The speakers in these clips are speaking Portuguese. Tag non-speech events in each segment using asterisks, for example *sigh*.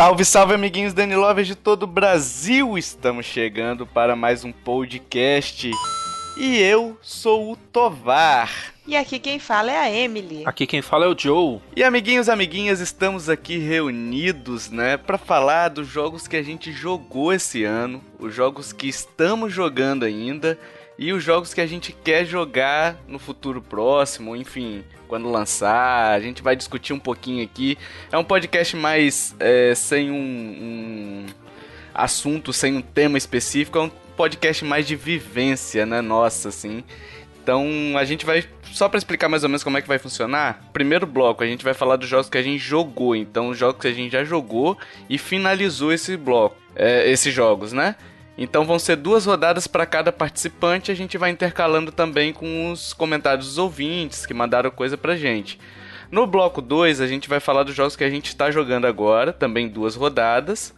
Salve, salve, amiguinhos Dani Lovers de todo o Brasil! Estamos chegando para mais um podcast. E eu sou o Tovar. E aqui quem fala é a Emily. Aqui quem fala é o Joe. E amiguinhos, amiguinhas, estamos aqui reunidos, né, para falar dos jogos que a gente jogou esse ano, os jogos que estamos jogando ainda e os jogos que a gente quer jogar no futuro próximo, enfim, quando lançar. A gente vai discutir um pouquinho aqui. É um podcast mais é, sem um, um assunto, sem um tema específico, é um podcast mais de vivência, né, nossa, assim. Então a gente vai só para explicar mais ou menos como é que vai funcionar. Primeiro bloco a gente vai falar dos jogos que a gente jogou, então os jogos que a gente já jogou e finalizou esse bloco, é, esses jogos, né? Então vão ser duas rodadas para cada participante. A gente vai intercalando também com os comentários dos ouvintes que mandaram coisa pra gente. No bloco 2, a gente vai falar dos jogos que a gente está jogando agora, também duas rodadas.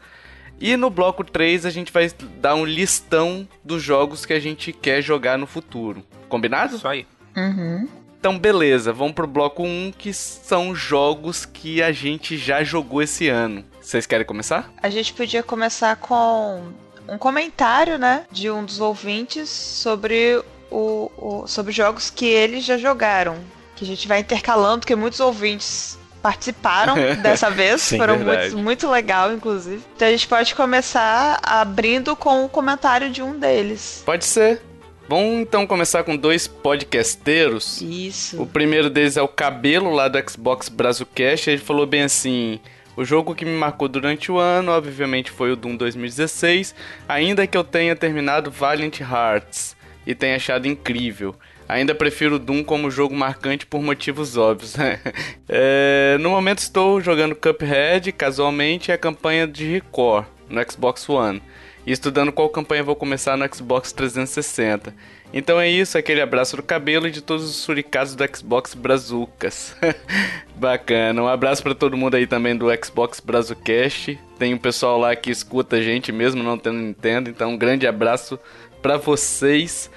E no bloco 3, a gente vai dar um listão dos jogos que a gente quer jogar no futuro. Combinado? Isso aí. Uhum. Então, beleza, vamos pro bloco 1, que são jogos que a gente já jogou esse ano. Vocês querem começar? A gente podia começar com um comentário, né, de um dos ouvintes sobre o, o sobre jogos que eles já jogaram. Que a gente vai intercalando, porque muitos ouvintes participaram *laughs* dessa vez. Sim, Foram muito, muito legal, inclusive. Então a gente pode começar abrindo com o comentário de um deles. Pode ser. Vamos então começar com dois podcasteiros. O Isso. primeiro deles é o Cabelo, lá do Xbox Brazucast. Ele falou bem assim: O jogo que me marcou durante o ano, obviamente, foi o Doom 2016. Ainda que eu tenha terminado Valiant Hearts e tenha achado incrível. Ainda prefiro o Doom como jogo marcante por motivos óbvios. né? *laughs* É, no momento estou jogando Cuphead, casualmente, e a campanha de Record no Xbox One. E estudando qual campanha vou começar no Xbox 360. Então é isso, aquele abraço do cabelo e de todos os suricados do Xbox Brazucas. *laughs* Bacana, um abraço pra todo mundo aí também do Xbox Brazucast. Tem um pessoal lá que escuta a gente mesmo não tendo Nintendo, então um grande abraço pra vocês.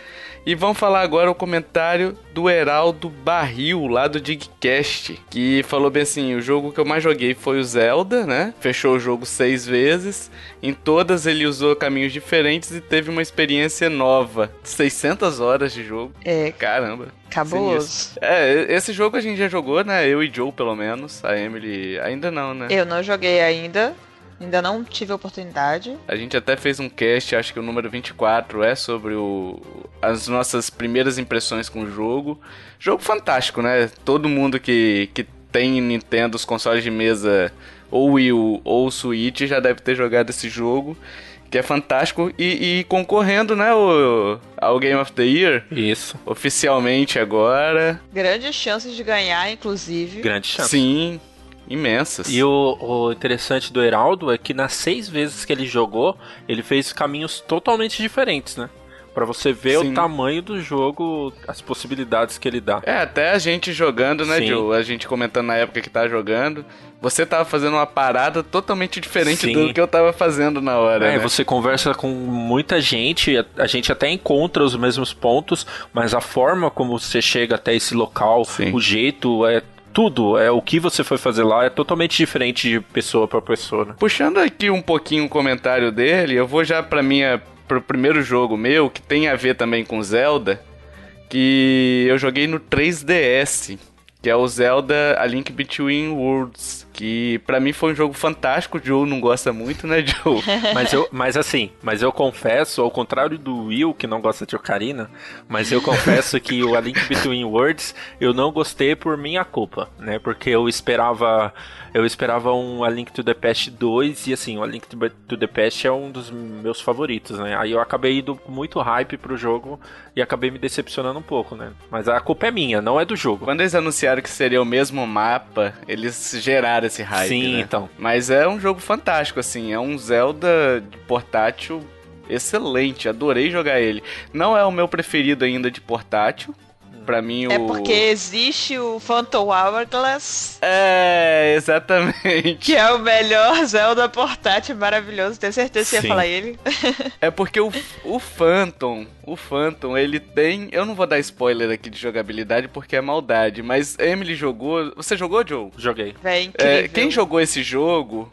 E vamos falar agora o comentário do Heraldo Barril, lá do Digcast, que falou bem assim: o jogo que eu mais joguei foi o Zelda, né? Fechou o jogo seis vezes. Em todas ele usou caminhos diferentes e teve uma experiência nova. 600 horas de jogo. É, Caramba. cabuloso. É, esse jogo a gente já jogou, né? Eu e Joe, pelo menos. A Emily ainda não, né? Eu não joguei ainda. Ainda não tive a oportunidade. A gente até fez um cast, acho que o número 24 é sobre o, as nossas primeiras impressões com o jogo. Jogo fantástico, né? Todo mundo que, que tem Nintendo, os consoles de mesa, ou Wii U ou Switch, já deve ter jogado esse jogo. Que é fantástico e, e concorrendo, né, o, ao Game of the Year, Isso. oficialmente agora. Grandes chances de ganhar, inclusive. Grande chance. Sim, imensas. E o, o interessante do Heraldo é que nas seis vezes que ele jogou, ele fez caminhos totalmente diferentes, né? Pra você ver Sim. o tamanho do jogo, as possibilidades que ele dá. É, até a gente jogando, né, Sim. Joe? A gente comentando na época que tá jogando. Você tava fazendo uma parada totalmente diferente Sim. do que eu tava fazendo na hora, É, né? você conversa com muita gente, a, a gente até encontra os mesmos pontos, mas a forma como você chega até esse local, o jeito, é tudo, é o que você foi fazer lá é totalmente diferente de pessoa pra pessoa. Né? Puxando aqui um pouquinho o comentário dele, eu vou já pra minha pro primeiro jogo meu, que tem a ver também com Zelda, que eu joguei no 3DS, que é o Zelda A Link Between Worlds, que pra mim foi um jogo fantástico, o Joe não gosta muito, né, *laughs* Joe? Mas, eu, mas assim, mas eu confesso, ao contrário do Will, que não gosta de Ocarina, mas eu confesso que o A Link Between Worlds eu não gostei por minha culpa, né? Porque eu esperava. Eu esperava um A Link to the Past 2 e assim, o A Link to the Past é um dos meus favoritos, né? Aí eu acabei indo muito hype pro jogo e acabei me decepcionando um pouco, né? Mas a culpa é minha, não é do jogo. Quando eles anunciaram que seria o mesmo mapa, eles geraram esse hype, Sim, né? então. Mas é um jogo fantástico, assim, é um Zelda de portátil excelente, adorei jogar ele. Não é o meu preferido ainda de portátil. Pra mim o É porque existe o Phantom Hourglass, É, exatamente. que é o melhor *laughs* Zelda portátil maravilhoso. Tenho certeza que você ia falar ele. *laughs* É porque o, o Phantom, o Phantom, ele tem. Eu não vou dar spoiler aqui de jogabilidade porque é maldade, mas Emily jogou. Você jogou, Joe? Joguei. Véi, incrível. É, quem jogou esse jogo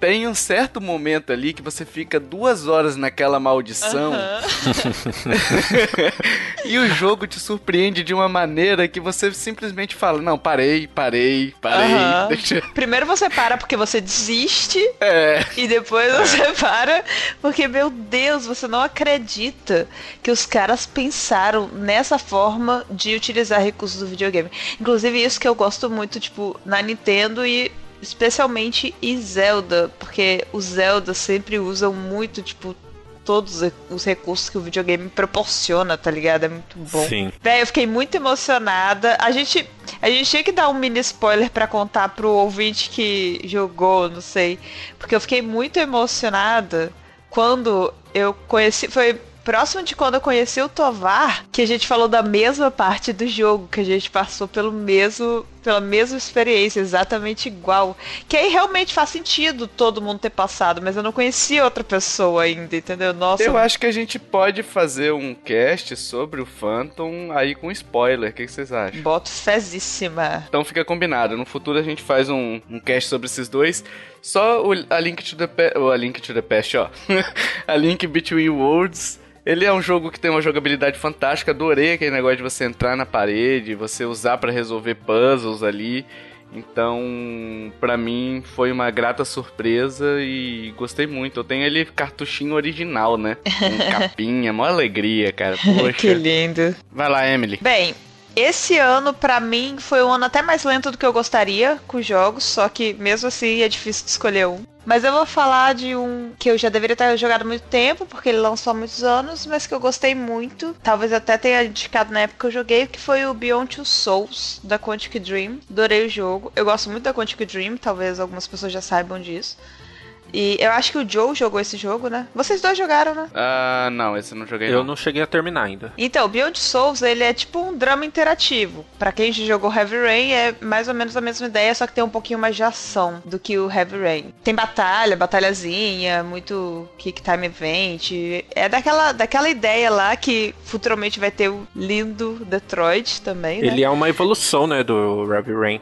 tem um certo momento ali que você fica duas horas naquela maldição. *laughs* e o jogo te surpreende de uma maneira que você simplesmente fala: Não, parei, parei, parei. Deixa... Primeiro você para porque você desiste. É. E depois é. você para porque, meu Deus, você não acredita que os caras pensaram nessa forma de utilizar recursos do videogame. Inclusive, isso que eu gosto muito, tipo, na Nintendo e especialmente em Zelda, porque os Zelda sempre usam muito, tipo, todos os recursos que o videogame proporciona, tá ligado? É muito bom. Sim. Véi, eu fiquei muito emocionada. A gente, a gente tinha que dar um mini spoiler para contar pro ouvinte que jogou, não sei. Porque eu fiquei muito emocionada quando eu conheci. Foi próximo de quando eu conheci o Tovar, que a gente falou da mesma parte do jogo, que a gente passou pelo mesmo, pela mesma experiência, exatamente igual. Que aí realmente faz sentido todo mundo ter passado, mas eu não conhecia outra pessoa ainda, entendeu? Nossa. Eu acho que a gente pode fazer um cast sobre o Phantom aí com spoiler. O que, vocês acham? Boto fezíssima. Então fica combinado. No futuro a gente faz um, um cast sobre esses dois. Só o, a Link to the Past. A Link to the Past, ó. *laughs* a Link Between Worlds ele é um jogo que tem uma jogabilidade fantástica. Adorei aquele negócio de você entrar na parede, você usar para resolver puzzles ali. Então, para mim foi uma grata surpresa e gostei muito. Eu tenho ele cartuchinho original, né? Com *laughs* capinha, mó alegria, cara. *laughs* Poxa. que lindo. Vai lá, Emily. Bem, esse ano, para mim, foi um ano até mais lento do que eu gostaria com jogos, só que mesmo assim é difícil de escolher um. Mas eu vou falar de um que eu já deveria ter jogado muito tempo, porque ele lançou há muitos anos, mas que eu gostei muito. Talvez até tenha indicado na época que eu joguei, que foi o Beyond Two Souls, da Quantic Dream. Adorei o jogo. Eu gosto muito da Quantic Dream, talvez algumas pessoas já saibam disso. E eu acho que o Joe jogou esse jogo, né? Vocês dois jogaram, né? Ah, uh, não, esse eu não joguei. Eu não. não cheguei a terminar ainda. Então, o Beyond Souls, ele é tipo um drama interativo. Para quem já jogou Heavy Rain, é mais ou menos a mesma ideia, só que tem um pouquinho mais de ação do que o Heavy Rain. Tem batalha, batalhazinha, muito kick time event. É daquela, daquela ideia lá que futuramente vai ter o lindo Detroit também, né? Ele é uma evolução, né, do Heavy Rain.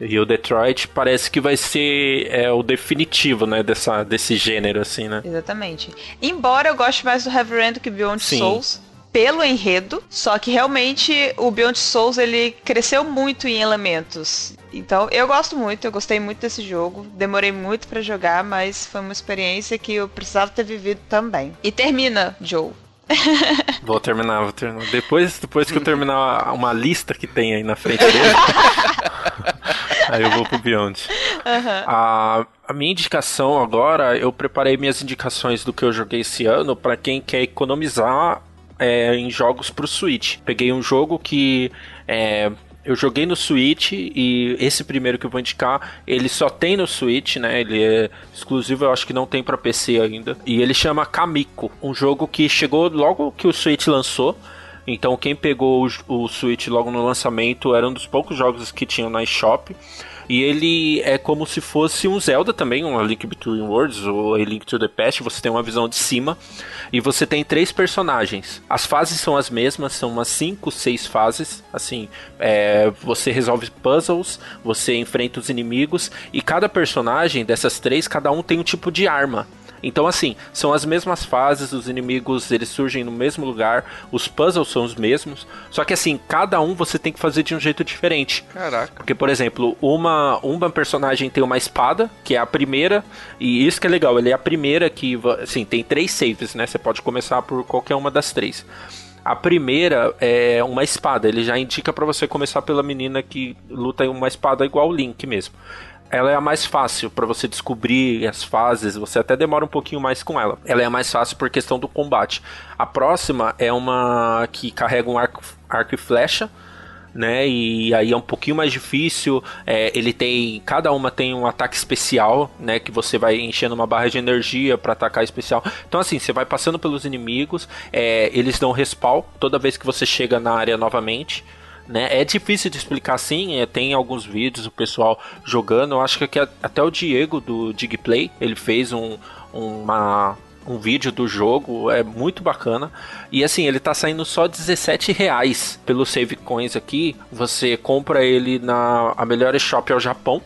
E o Detroit parece que vai ser é, o definitivo, né, dessa, desse gênero, assim, né? Exatamente. Embora eu goste mais do Heavy Rain do que Beyond Sim. Souls, pelo enredo, só que realmente o Beyond Souls ele cresceu muito em elementos. Então eu gosto muito, eu gostei muito desse jogo, demorei muito para jogar, mas foi uma experiência que eu precisava ter vivido também. E termina, Joe. *laughs* Vou terminar, vou terminar. Depois, depois que eu terminar uma lista que tem aí na frente dele, *laughs* aí eu vou pro Beyond. Uhum. A, a minha indicação agora, eu preparei minhas indicações do que eu joguei esse ano para quem quer economizar é, em jogos pro Switch. Peguei um jogo que é, eu joguei no Switch e esse primeiro que eu vou indicar, ele só tem no Switch, né? Ele é exclusivo, eu acho que não tem para PC ainda. E ele chama Kamiko, um jogo que chegou logo que o Switch lançou. Então quem pegou o, o Switch logo no lançamento era um dos poucos jogos que tinham na eShop. E ele é como se fosse um Zelda também, um A Link Between Worlds, ou A Link to the Past. Você tem uma visão de cima e você tem três personagens. As fases são as mesmas, são umas 5, 6 fases. Assim, é, você resolve puzzles, você enfrenta os inimigos e cada personagem dessas três, cada um tem um tipo de arma. Então, assim, são as mesmas fases, os inimigos eles surgem no mesmo lugar, os puzzles são os mesmos, só que assim, cada um você tem que fazer de um jeito diferente. Caraca. Porque, por exemplo, uma, uma personagem tem uma espada, que é a primeira, e isso que é legal, ele é a primeira que, assim, tem três saves, né? Você pode começar por qualquer uma das três. A primeira é uma espada, ele já indica para você começar pela menina que luta uma espada igual o Link mesmo ela é a mais fácil para você descobrir as fases, você até demora um pouquinho mais com ela. Ela é a mais fácil por questão do combate. A próxima é uma que carrega um arco, arco e flecha, né? E aí é um pouquinho mais difícil. É, ele tem. Cada uma tem um ataque especial, né? Que você vai enchendo uma barra de energia para atacar especial. Então, assim, você vai passando pelos inimigos, é, eles dão respawn toda vez que você chega na área novamente né? É difícil de explicar assim, é, tem alguns vídeos o pessoal jogando, eu acho que até o Diego do Digplay, ele fez um, uma, um vídeo do jogo, é muito bacana. E assim, ele tá saindo só 17 reais pelo Save Coins aqui. Você compra ele na a melhor shop ao Japão.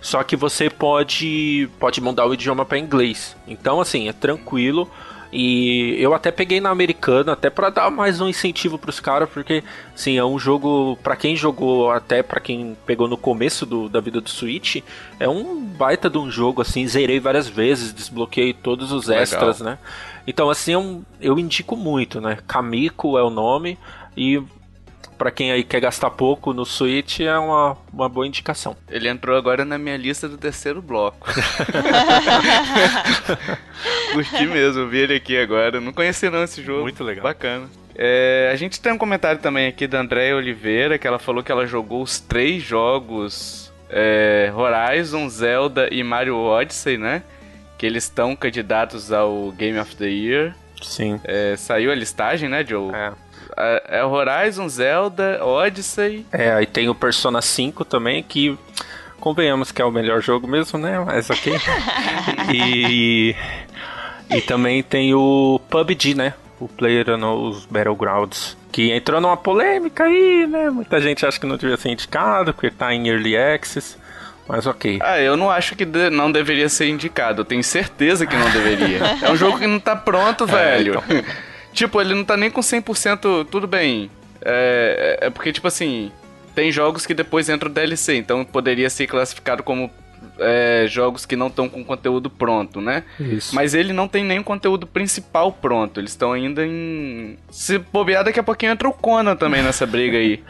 Só que você pode pode mudar o idioma para inglês. Então assim, é tranquilo. E eu até peguei na americana, até para dar mais um incentivo para os caras, porque sim, é um jogo para quem jogou, até para quem pegou no começo do, da vida do Switch, é um baita de um jogo assim, zerei várias vezes, desbloqueei todos os Legal. extras, né? Então assim, eu, é eu indico muito, né? Kamiko é o nome e para quem aí quer gastar pouco no Switch, é uma, uma boa indicação. Ele entrou agora na minha lista do terceiro bloco. *laughs* *laughs* Curti mesmo, vi ele aqui agora. Não conhecia não esse jogo. Muito legal. Bacana. É, a gente tem um comentário também aqui da Andréia Oliveira, que ela falou que ela jogou os três jogos é, Horizon, Zelda e Mario Odyssey, né? Que eles estão candidatos ao Game of the Year. Sim. É, saiu a listagem, né, Joe? É. É, é Horizon, Zelda, Odyssey. É, aí tem o Persona 5 também, que convenhamos que é o melhor jogo mesmo, né? Mas ok. *laughs* e, e também tem o PUBG, né? O Player nos Battlegrounds. Que entrou numa polêmica aí, né? Muita gente acha que não devia ser indicado, porque tá em Early Access. Mas ok. Ah, eu não acho que de não deveria ser indicado. Eu tenho certeza que não deveria. é um jogo que não tá pronto, *laughs* é, velho. Então. Tipo, ele não tá nem com 100%. Tudo bem. É, é, é porque, tipo assim. Tem jogos que depois entram DLC, então poderia ser classificado como é, jogos que não estão com conteúdo pronto, né? Isso. Mas ele não tem nenhum conteúdo principal pronto. Eles estão ainda em. Se bobear, daqui a pouquinho entra o Conan também nessa briga aí.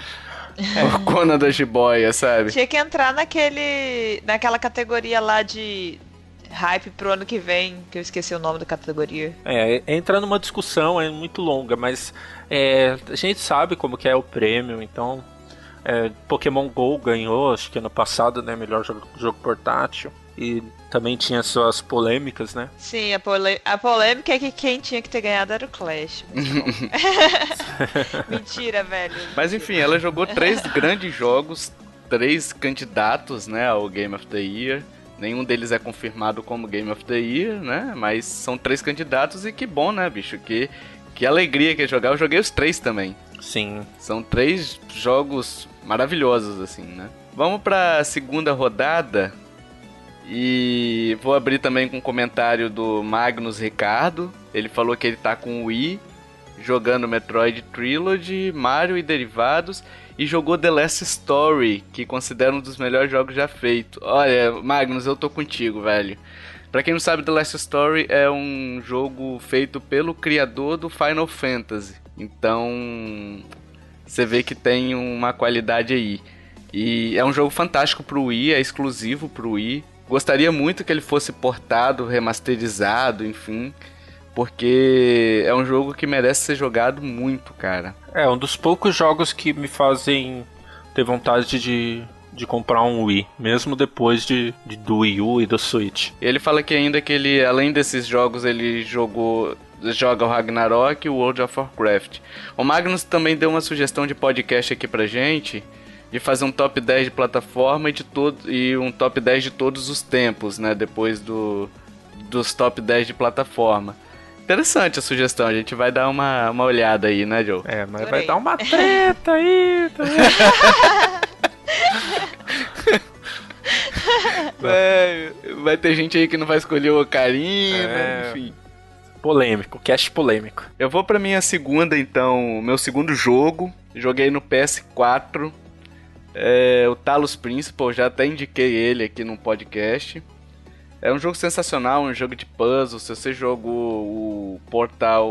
*laughs* o Conan da jiboia, sabe? Tinha que entrar naquele. naquela categoria lá de hype pro ano que vem, que eu esqueci o nome da categoria. É, entra numa discussão, é muito longa, mas é, a gente sabe como que é o prêmio, então é, Pokémon GO ganhou, acho que ano passado, né, melhor jogo, jogo portátil. E também tinha suas polêmicas, né? Sim, a, a polêmica é que quem tinha que ter ganhado era o Clash. *laughs* *laughs* Mentira, velho. Mas enfim, ela jogou três grandes jogos, três candidatos, né, ao Game of the Year. Nenhum deles é confirmado como Game of the Year, né? Mas são três candidatos e que bom, né, bicho? Que, que alegria que é jogar. Eu joguei os três também. Sim. São três jogos maravilhosos, assim, né? Vamos pra segunda rodada. E vou abrir também com um comentário do Magnus Ricardo. Ele falou que ele tá com o Wii, jogando Metroid Trilogy, Mario e derivados e jogou The Last Story, que considera um dos melhores jogos já feitos. Olha, Magnus, eu tô contigo, velho. Pra quem não sabe, The Last Story é um jogo feito pelo criador do Final Fantasy. Então, você vê que tem uma qualidade aí. E é um jogo fantástico pro Wii, é exclusivo pro Wii. Gostaria muito que ele fosse portado, remasterizado, enfim porque é um jogo que merece ser jogado muito, cara. É, um dos poucos jogos que me fazem ter vontade de, de comprar um Wii, mesmo depois de, de do Wii U e do Switch. Ele fala que ainda que ele, além desses jogos, ele jogou joga o Ragnarok e o World of Warcraft. O Magnus também deu uma sugestão de podcast aqui pra gente, de fazer um top 10 de plataforma e de todo e um top 10 de todos os tempos, né, depois do dos top 10 de plataforma. Interessante a sugestão, a gente vai dar uma, uma olhada aí, né, Joe? É, mas vai dar uma treta aí. Tá *laughs* é, vai ter gente aí que não vai escolher o Ocarina, é... enfim. Polêmico, cast polêmico. Eu vou pra minha segunda, então, meu segundo jogo. Joguei no PS4. É, o Talos Principal, já até indiquei ele aqui no podcast. É um jogo sensacional, um jogo de puzzle. Se você jogou o Portal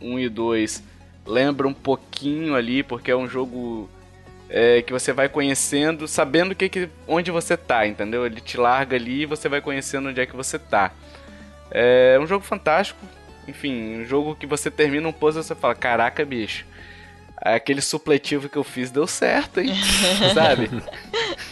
1 e 2, lembra um pouquinho ali, porque é um jogo é, que você vai conhecendo, sabendo que, que, onde você tá, entendeu? Ele te larga ali e você vai conhecendo onde é que você tá. É um jogo fantástico. Enfim, um jogo que você termina um puzzle e você fala: Caraca, bicho, aquele supletivo que eu fiz deu certo, hein? *laughs* Sabe?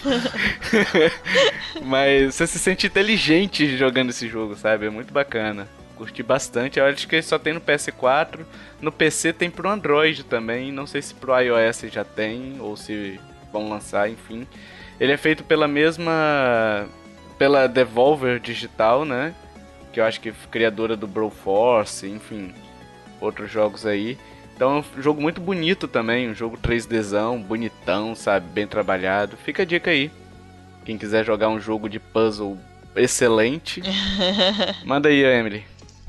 *laughs* Mas você se sente inteligente jogando esse jogo, sabe? É muito bacana. Curti bastante. Eu acho que só tem no PS4. No PC tem pro Android também. Não sei se pro iOS já tem ou se vão lançar, enfim. Ele é feito pela mesma. pela Devolver Digital, né? Que eu acho que é criadora do Broforce, enfim. Outros jogos aí. Então é um jogo muito bonito também, um jogo 3Dzão, bonitão, sabe? Bem trabalhado. Fica a dica aí. Quem quiser jogar um jogo de puzzle excelente. *laughs* Manda aí, Emily.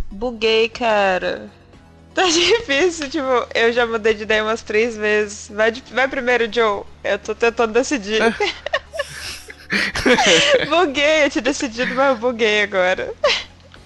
Buguei, cara. *laughs* Tá difícil, tipo, eu já mudei de ideia umas três vezes. Vai, de, vai primeiro, Joe. Eu tô tentando decidir. *laughs* buguei, eu tinha decidido, mas eu buguei agora.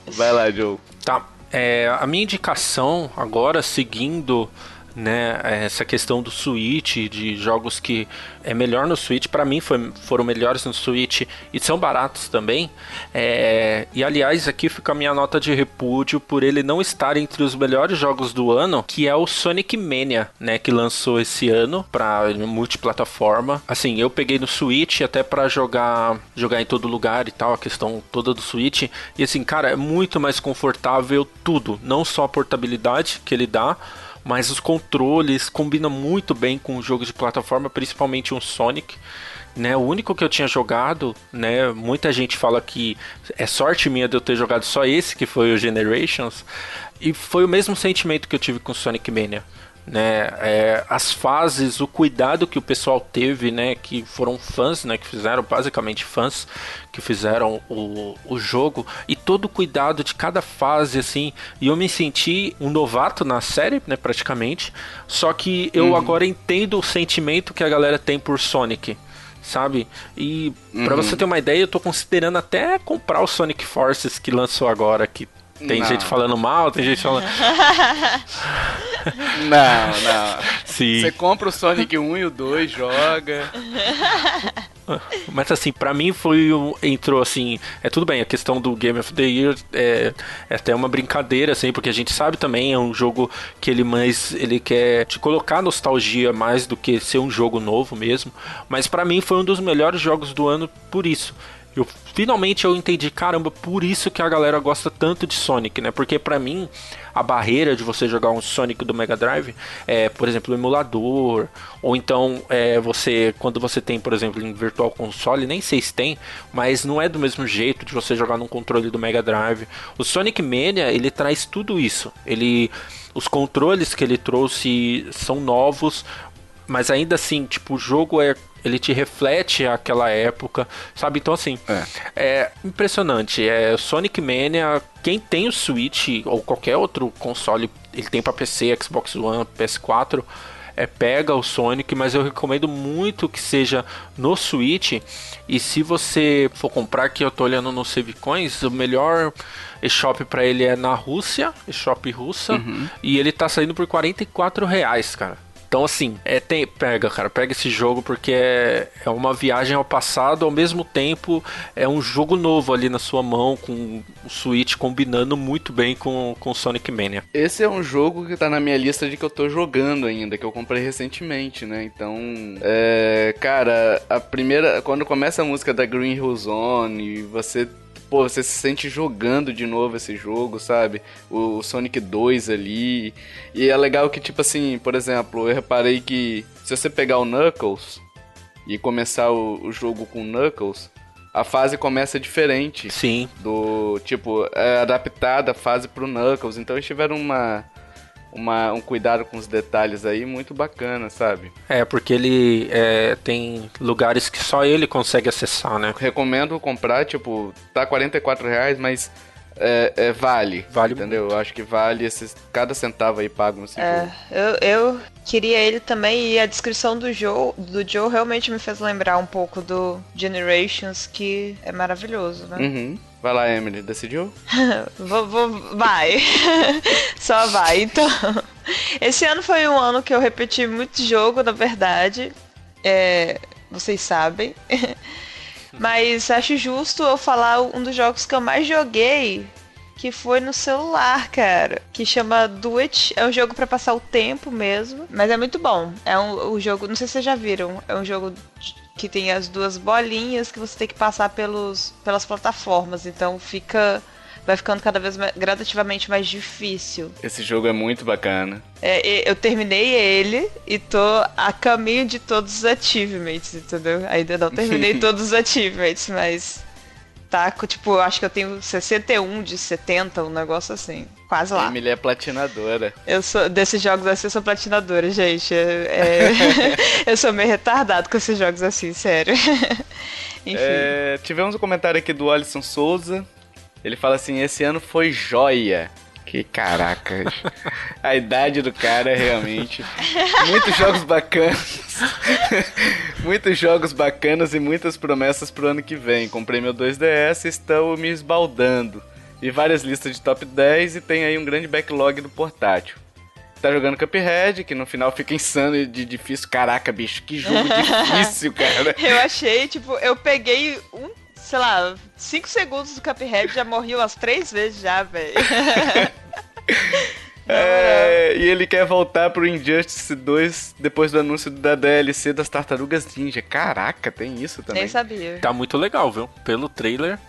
Vai lá, Joe. Tá. É, a minha indicação agora, seguindo né, essa questão do Switch, de jogos que é melhor no Switch, para mim foi, foram melhores no Switch e são baratos também. É, e aliás, aqui fica a minha nota de repúdio por ele não estar entre os melhores jogos do ano, que é o Sonic Mania, né, que lançou esse ano para multiplataforma. Assim, eu peguei no Switch até para jogar, jogar em todo lugar e tal, a questão toda do Switch. E assim, cara, é muito mais confortável tudo, não só a portabilidade que ele dá, mas os controles combinam muito bem com o jogo de plataforma, principalmente um Sonic. Né, o único que eu tinha jogado, né, muita gente fala que é sorte minha de eu ter jogado só esse, que foi o Generations, e foi o mesmo sentimento que eu tive com Sonic Mania né? É, as fases, o cuidado que o pessoal teve, né? Que foram fãs, né? Que fizeram basicamente fãs que fizeram o, o jogo e todo o cuidado de cada fase, assim. E eu me senti um novato na série, né? Praticamente. Só que eu uhum. agora entendo o sentimento que a galera tem por Sonic sabe? E uhum. para você ter uma ideia, eu tô considerando até comprar o Sonic Forces que lançou agora, que tem não. gente falando mal, tem gente falando. *laughs* não, não. Sim. Você compra o Sonic 1 e o 2, joga. Mas assim, para mim foi entrou assim, é tudo bem, a questão do Game of the Year é, é, até uma brincadeira assim, porque a gente sabe também é um jogo que ele mais ele quer te colocar nostalgia mais do que ser um jogo novo mesmo, mas para mim foi um dos melhores jogos do ano por isso. Eu finalmente eu entendi, caramba, por isso que a galera gosta tanto de Sonic, né? Porque para mim a barreira de você jogar um Sonic do Mega Drive é, por exemplo, o emulador, ou então é, você quando você tem, por exemplo, em Virtual Console, nem sei se tem, mas não é do mesmo jeito de você jogar num controle do Mega Drive. O Sonic Mania, ele traz tudo isso. Ele os controles que ele trouxe são novos, mas ainda assim, tipo, o jogo é ele te reflete aquela época, sabe? Então, assim, é, é impressionante. É Sonic Mania, quem tem o Switch ou qualquer outro console, ele tem para PC, Xbox One, PS4, é, pega o Sonic, mas eu recomendo muito que seja no Switch. E se você for comprar, que eu tô olhando no Savecoins, o melhor eShop para ele é na Rússia, eShop russa, uhum. e ele tá saindo por 44 reais, cara. Então, assim, é, tem, pega, cara, pega esse jogo porque é, é uma viagem ao passado, ao mesmo tempo é um jogo novo ali na sua mão, com o Switch combinando muito bem com, com Sonic Mania. Esse é um jogo que tá na minha lista de que eu tô jogando ainda, que eu comprei recentemente, né? Então, é, cara, a primeira. Quando começa a música da Green Hill Zone, você pô, você se sente jogando de novo esse jogo, sabe? O Sonic 2 ali. E é legal que, tipo assim, por exemplo, eu reparei que se você pegar o Knuckles e começar o, o jogo com Knuckles, a fase começa diferente. Sim. Do tipo, é adaptada a fase pro Knuckles. Então eles tiveram uma uma, um cuidado com os detalhes aí muito bacana, sabe? É, porque ele é, tem lugares que só ele consegue acessar, né? Recomendo comprar, tipo, tá 44 reais, mas é, é, vale. Vale. Entendeu? Eu acho que vale esses, cada centavo aí pago nesse é, jogo. Eu, eu queria ele também e a descrição do Joe, do Joe realmente me fez lembrar um pouco do Generations, que é maravilhoso, né? Uhum. Vai lá, Emily, decidiu? *laughs* vou, vou, vai. *laughs* Só vai, então. Esse ano foi um ano que eu repeti muito jogo, na verdade. É, vocês sabem. *laughs* Mas acho justo eu falar um dos jogos que eu mais joguei, que foi no celular, cara. Que chama Do It. É um jogo para passar o tempo mesmo. Mas é muito bom. É um, um jogo. Não sei se vocês já viram. É um jogo que tem as duas bolinhas que você tem que passar pelos, pelas plataformas. Então fica. Vai ficando cada vez mais, gradativamente mais difícil. Esse jogo é muito bacana. É, eu terminei ele e tô a caminho de todos os achievements, entendeu? Ainda não terminei *laughs* todos os achievements, mas tá, tipo, acho que eu tenho 61 de 70, um negócio assim. Quase lá. Emily é platinadora. Eu sou, desses jogos assim, eu sou platinadora, gente. É, é, *laughs* eu sou meio retardado com esses jogos assim, sério. *laughs* Enfim. É, tivemos um comentário aqui do Alisson Souza. Ele fala assim: esse ano foi joia. Que caraca. A idade do cara é realmente. Muitos jogos bacanas. muitos jogos bacanas e muitas promessas pro ano que vem. Comprei meu 2DS e estou me esbaldando. E várias listas de top 10 e tem aí um grande backlog do portátil. Tá jogando Cuphead, que no final fica insano e de difícil. Caraca, bicho, que jogo *laughs* difícil, cara. Eu achei, tipo, eu peguei um sei lá, 5 segundos do Cuphead já morri umas três vezes já, velho. *laughs* É, e ele quer voltar pro Injustice 2 depois do anúncio da DLC das Tartarugas Ninja. Caraca, tem isso também. Nem sabia. Tá muito legal, viu? Pelo trailer,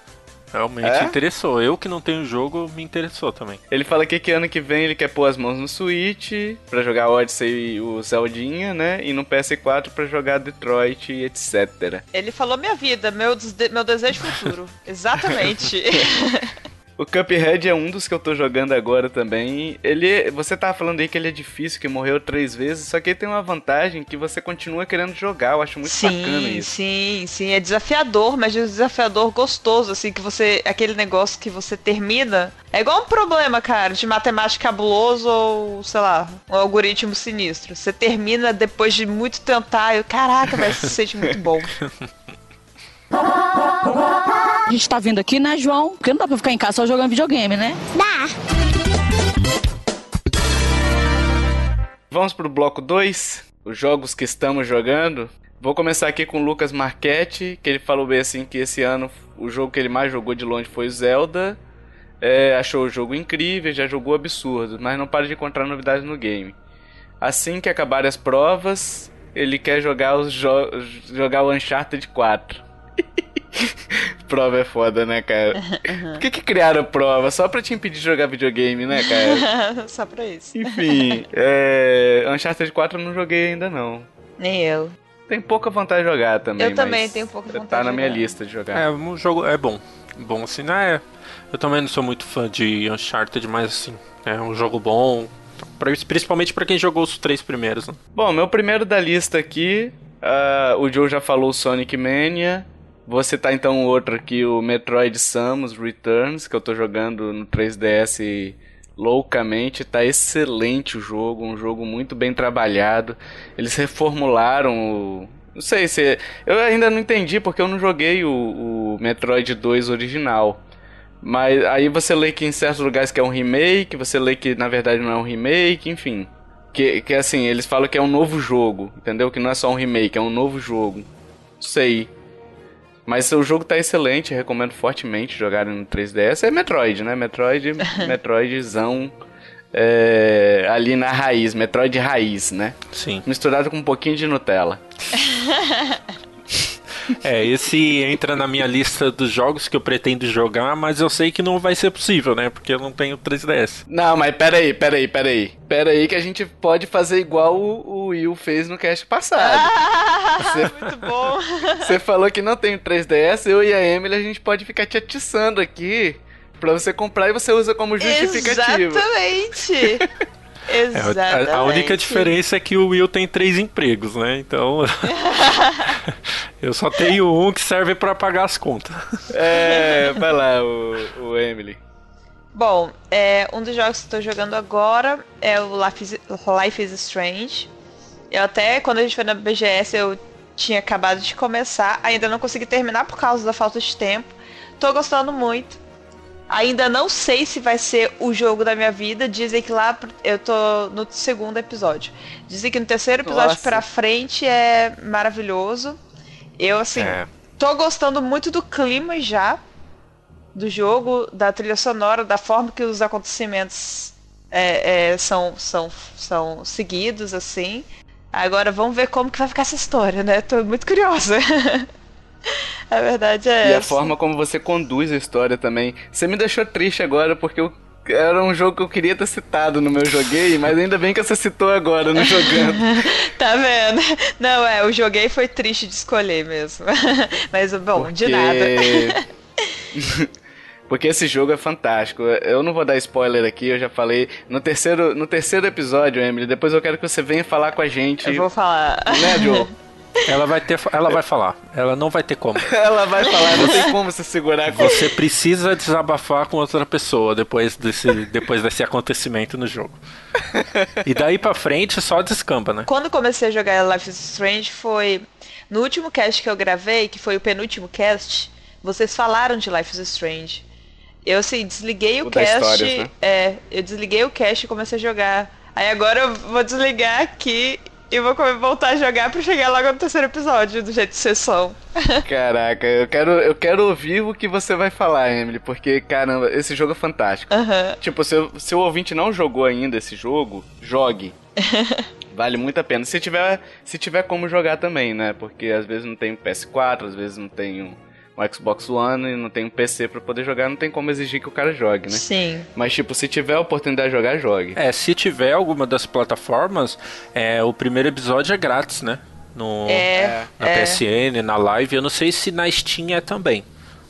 realmente É? interessou. Eu que não tenho jogo, me interessou também. Ele fala aqui que ano que vem ele quer pôr as mãos no Switch pra jogar Odyssey e o Zeldinha, né? E no PS4 pra jogar Detroit e etc. Ele falou minha vida, meu, meu desejo futuro. *laughs* Exatamente. *laughs* O Cuphead é um dos que eu tô jogando agora também. Ele, você tava falando aí que ele é difícil, que morreu três vezes, só que ele tem uma vantagem que você continua querendo jogar. Eu acho muito bacana sim, isso. sim, sim. É desafiador, mas é um desafiador gostoso, assim, que você. Aquele negócio que você termina. É igual um problema, cara, de matemática cabuloso ou, sei lá, um algoritmo sinistro. Você termina depois de muito tentar e, caraca, vai se sente muito bom. *laughs* A gente tá vindo aqui, né, João? Porque não dá pra ficar em casa só jogando videogame, né? Vamos pro bloco 2, os jogos que estamos jogando. Vou começar aqui com o Lucas Marchetti, que ele falou bem assim que esse ano o jogo que ele mais jogou de longe foi o Zelda. É, achou o jogo incrível, já jogou absurdo, mas não para de encontrar novidades no game. Assim que acabarem as provas, ele quer jogar, os jo jogar o Uncharted 4. *laughs* prova é foda, né, cara? Por que, que criaram prova? Só pra te impedir de jogar videogame, né, cara? *laughs* Só pra isso. Enfim, é... Uncharted 4 eu não joguei ainda não. Nem eu. Tem pouca vontade de jogar também. Eu também tenho pouca vontade Tá na minha jogar. lista de jogar. É, um jogo é bom. Bom assim, né? Eu também não sou muito fã de Uncharted, mas assim, é um jogo bom. Principalmente pra quem jogou os três primeiros, né? Bom, meu primeiro da lista aqui, ah, o Joe já falou Sonic Mania. Vou citar então outro aqui, o Metroid Samus Returns, que eu tô jogando no 3DS loucamente. Tá excelente o jogo, um jogo muito bem trabalhado. Eles reformularam o. Não sei se. Eu ainda não entendi porque eu não joguei o, o Metroid 2 original. Mas aí você lê que em certos lugares que é um remake, você lê que na verdade não é um remake, enfim. Que, que assim, eles falam que é um novo jogo, entendeu? Que não é só um remake, é um novo jogo. Não sei. Mas o jogo tá excelente, recomendo fortemente jogarem no 3DS. É Metroid, né? Metroid, *laughs* Metroidzão é, ali na raiz, Metroid raiz, né? Sim. Misturado com um pouquinho de Nutella. *laughs* É, esse entra na minha lista dos jogos que eu pretendo jogar, mas eu sei que não vai ser possível, né? Porque eu não tenho 3DS. Não, mas peraí, peraí, peraí. Peraí que a gente pode fazer igual o, o Will fez no cast passado. Você- *laughs* Muito bom. *laughs* Você falou que não tem o 3DS, eu e a Emily a gente pode ficar te atiçando aqui pra você comprar e você usa como justificativa. Exatamente. *laughs* É, Exatamente. a, a única diferença é que o Will tem três empregos, né? Então. *laughs* eu só tenho um que serve pra pagar as contas. É, vai lá, o, o Emily. Bom, é, um dos jogos que estou jogando agora é o Life is, Life is Strange. Eu até, quando a gente foi na BGS, eu tinha acabado de começar. Ainda não consegui terminar por causa da falta de tempo. Tô gostando muito. Ainda não sei se vai ser o jogo da minha vida. Dizem que lá eu tô no segundo episódio. Dizem que no terceiro episódio Nossa. pra frente é maravilhoso. Eu, assim, É. tô gostando muito do clima já do jogo, da trilha sonora, da forma que os acontecimentos é, é, são, são, são seguidos, assim. Agora vamos ver como que vai ficar essa história, né? Tô muito curiosa. *laughs* a verdade é E a essa. forma como você conduz a história também. Você me deixou triste agora porque eu. Era um jogo que eu queria ter citado no meu joguei, mas ainda bem que você citou agora no jogando. *laughs* Tá vendo? Não, é, o joguei foi triste de escolher mesmo. *laughs* Mas, bom, de nada. *laughs* Porque esse jogo é fantástico. Eu não vou dar spoiler aqui, eu já falei. No terceiro, no terceiro episódio, Emily, depois eu quero que você venha falar com a gente. Eu vou falar. Né, Joe? Ela vai ter, ela vai falar. Ela não vai ter como. *laughs* Ela vai falar, não tem como você segurar. Você precisa desabafar com outra pessoa depois desse, depois desse acontecimento no jogo. E daí pra frente só descamba, né? Quando comecei a jogar Life is Strange foi no último cast que eu gravei, que foi o penúltimo cast, vocês falaram de Life is Strange. Eu assim, desliguei o, O cast. histórias, né? É, eu desliguei o cast e comecei a jogar. Aí agora eu vou desligar aqui e vou voltar a jogar pra chegar logo no terceiro episódio, do jeito de sessão. Caraca, eu quero, eu quero ouvir o que você vai falar, Emily, porque, caramba, esse jogo é fantástico. Aham. Tipo, se, o- se o ouvinte não jogou ainda esse jogo, jogue. *laughs* Vale muito a pena. Se tiver, se tiver como jogar também, né? Porque às vezes não tem um PS4, às vezes não tem um, um Xbox One e não tem um PC pra poder jogar, não tem como exigir que o cara jogue, né? Sim. Mas, tipo, se tiver a oportunidade de jogar, jogue. É, se tiver alguma das plataformas, é, o primeiro episódio é grátis, né? No, É. na é. PSN, na Live. Eu não sei se na Steam é também.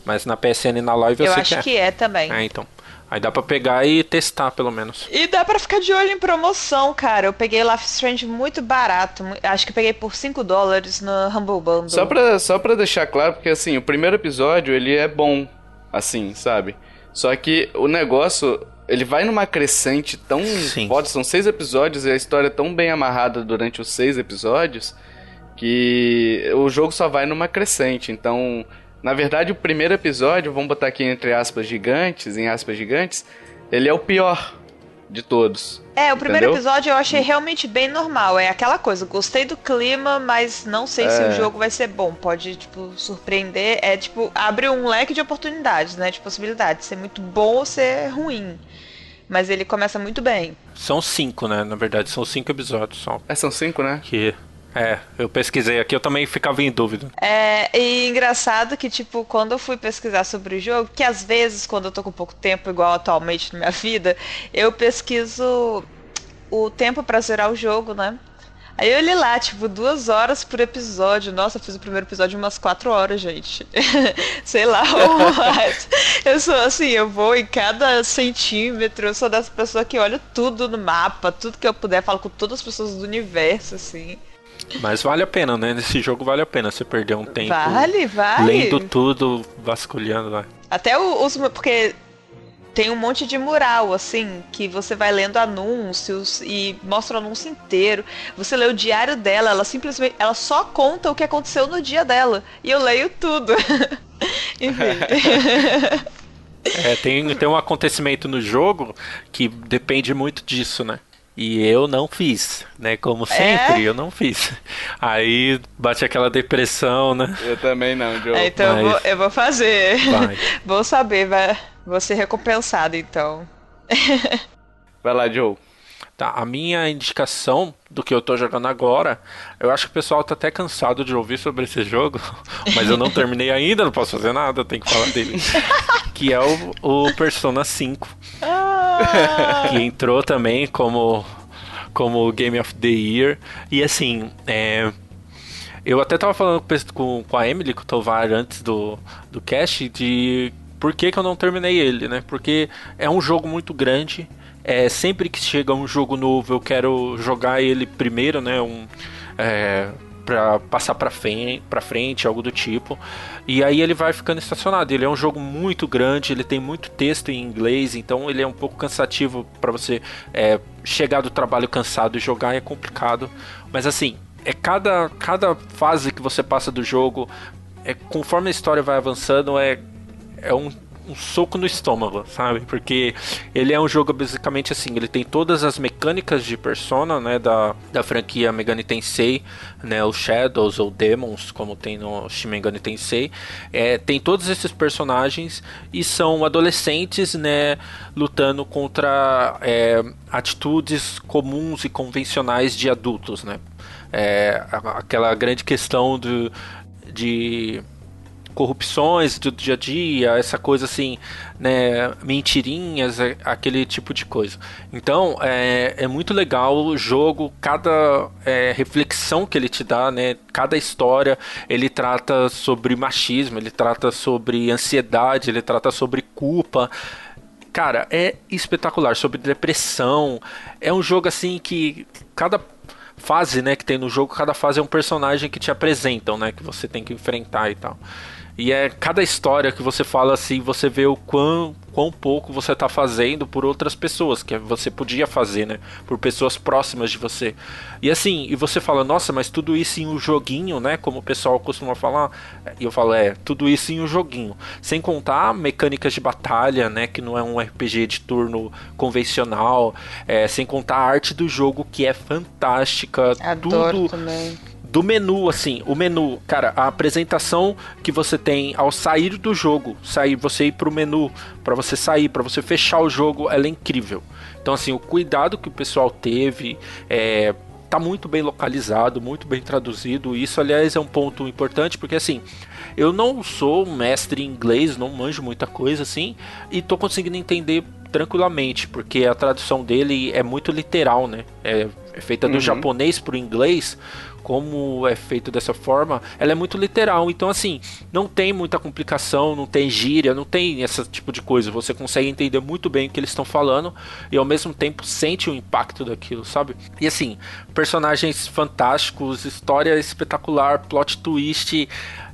Mas na PSN e na Live eu, Eu sei acho que que é também. é. É, então. Aí dá pra pegar e testar, pelo menos. E dá pra ficar de olho em promoção, cara. Eu peguei Life Strange muito barato. Acho que peguei por 5 dólares no Humble Bundle. Só pra, só pra deixar claro, porque assim, o primeiro episódio ele é bom, assim, sabe? Só que o negócio, ele vai numa crescente tão Sim. forte, são seis episódios e a história é tão bem amarrada durante os seis episódios que o jogo só vai numa crescente. Então, na verdade, o primeiro episódio, vamos botar aqui entre aspas gigantes, em aspas gigantes, ele é o pior de todos. É, o primeiro Entendeu? episódio eu achei realmente bem normal. É aquela coisa, gostei do clima, mas não sei se É. o jogo vai ser bom. Pode, tipo, surpreender. É, tipo, abre um leque de oportunidades, né? De possibilidades. Ser muito bom ou ser ruim. Mas ele começa muito bem. São cinco, né? Na verdade, são cinco episódios só. É, são cinco, né? Que. É, eu pesquisei aqui, eu também ficava em dúvida. É, e engraçado que, tipo, quando eu fui pesquisar sobre o jogo, que às vezes, quando eu tô com pouco tempo, igual atualmente na minha *laughs* vida, eu pesquiso o tempo pra zerar o jogo, né? Aí eu li lá, tipo, duas horas por episódio. Nossa, eu fiz o primeiro episódio umas quatro horas, gente. *laughs* Sei lá. Eu sou assim, eu vou em cada centímetro. Eu sou dessa pessoa que olha tudo no mapa, tudo que eu puder, falo com todas as pessoas do universo, assim. Mas vale a pena, né? Nesse jogo vale a pena você perder um tempo Vale, vale. lendo tudo, vasculhando lá. Até o- os. Porque tem um monte de mural, assim, que você vai lendo anúncios e mostra o anúncio inteiro. Você lê o diário dela, ela simplesmente. Ela só conta o que aconteceu no dia dela. E eu leio tudo. *laughs* Enfim. *laughs* É, tem, tem um acontecimento no jogo que depende muito disso, né? E eu não fiz, né? Como sempre, eu não fiz. Aí bate aquela depressão, né? Eu também não, Joe. É, então eu, vou, Mas- eu vou fazer. Vai. *laughs* Vou saber, vai, vou ser recompensado então. *laughs* Vai lá, Joe. Tá, a minha indicação do que eu tô jogando agora, eu acho que o pessoal tá até cansado de ouvir sobre esse jogo, *laughs* mas eu não terminei ainda, não posso fazer nada, tenho que falar dele. que é o, o Persona 5, Ah, *laughs* que entrou também como como Game of the Year. E assim, é, eu até tava falando com, com a Emily, com o Tovar, antes do, do cast, de por que, que eu não terminei ele, né? Porque é um jogo muito grande. É, sempre que chega um jogo novo, eu quero jogar ele primeiro, né? Um, é, pra passar pra frente, pra frente, algo do tipo. E aí ele vai ficando estacionado. Ele é um jogo muito grande, ele tem muito texto em inglês, então ele é um pouco cansativo pra você é, chegar do trabalho cansado e jogar é complicado. Mas assim, é cada, cada fase que você passa do jogo, é, conforme a história vai avançando, é, é um, um soco no estômago, sabe? Porque ele é um jogo basicamente assim, ele tem todas as mecânicas de Persona, né, da, da franquia Megami Tensei, né, os Shadows ou Demons, como tem no Shin Megami Tensei, é, tem todos esses personagens e são adolescentes, né, lutando contra é, atitudes comuns e convencionais de adultos, né? É, aquela grande questão do, de corrupções do dia a dia, essa coisa assim, né, mentirinhas, é, aquele tipo de coisa. Então é, é muito legal o jogo, cada é, reflexão que ele te dá, né, cada história ele trata sobre machismo, ele trata sobre ansiedade, ele trata sobre culpa. Cara, é espetacular sobre depressão. É um jogo assim que cada fase, né, que tem no jogo, cada fase é um personagem que te apresentam, né, que você tem que enfrentar e tal. E é cada história que você fala assim, você vê o quão, quão pouco você está fazendo por outras pessoas, que você podia fazer, né? Por pessoas próximas de você. E assim, e você fala, nossa, mas tudo isso em um joguinho, né? Como o pessoal costuma falar. E eu falo, é, tudo isso em um joguinho. Sem contar mecânicas de batalha, né? Que não é um RPG de turno convencional. É, sem contar a arte do jogo, que é fantástica. Adoro tudo. também do menu, assim, o menu, cara, a apresentação que você tem ao sair do jogo, sair, você ir pro menu, para você sair, para você fechar o jogo, ela é incrível. Então, assim, o cuidado que o pessoal teve, é, tá muito bem localizado, muito bem traduzido. Isso, aliás, é um ponto importante, porque assim, eu não sou mestre em inglês, não manjo muita coisa assim, e tô conseguindo entender tranquilamente, porque a tradução dele é muito literal, né? É, é feita do uhum. japonês pro inglês, como é feito dessa forma, ela é muito literal. Então, assim, não tem muita complicação, não tem gíria, não tem esse tipo de coisa. Você consegue entender muito bem o que eles estão falando e ao mesmo tempo sente o impacto daquilo, sabe? E assim, personagens fantásticos, história espetacular, plot twist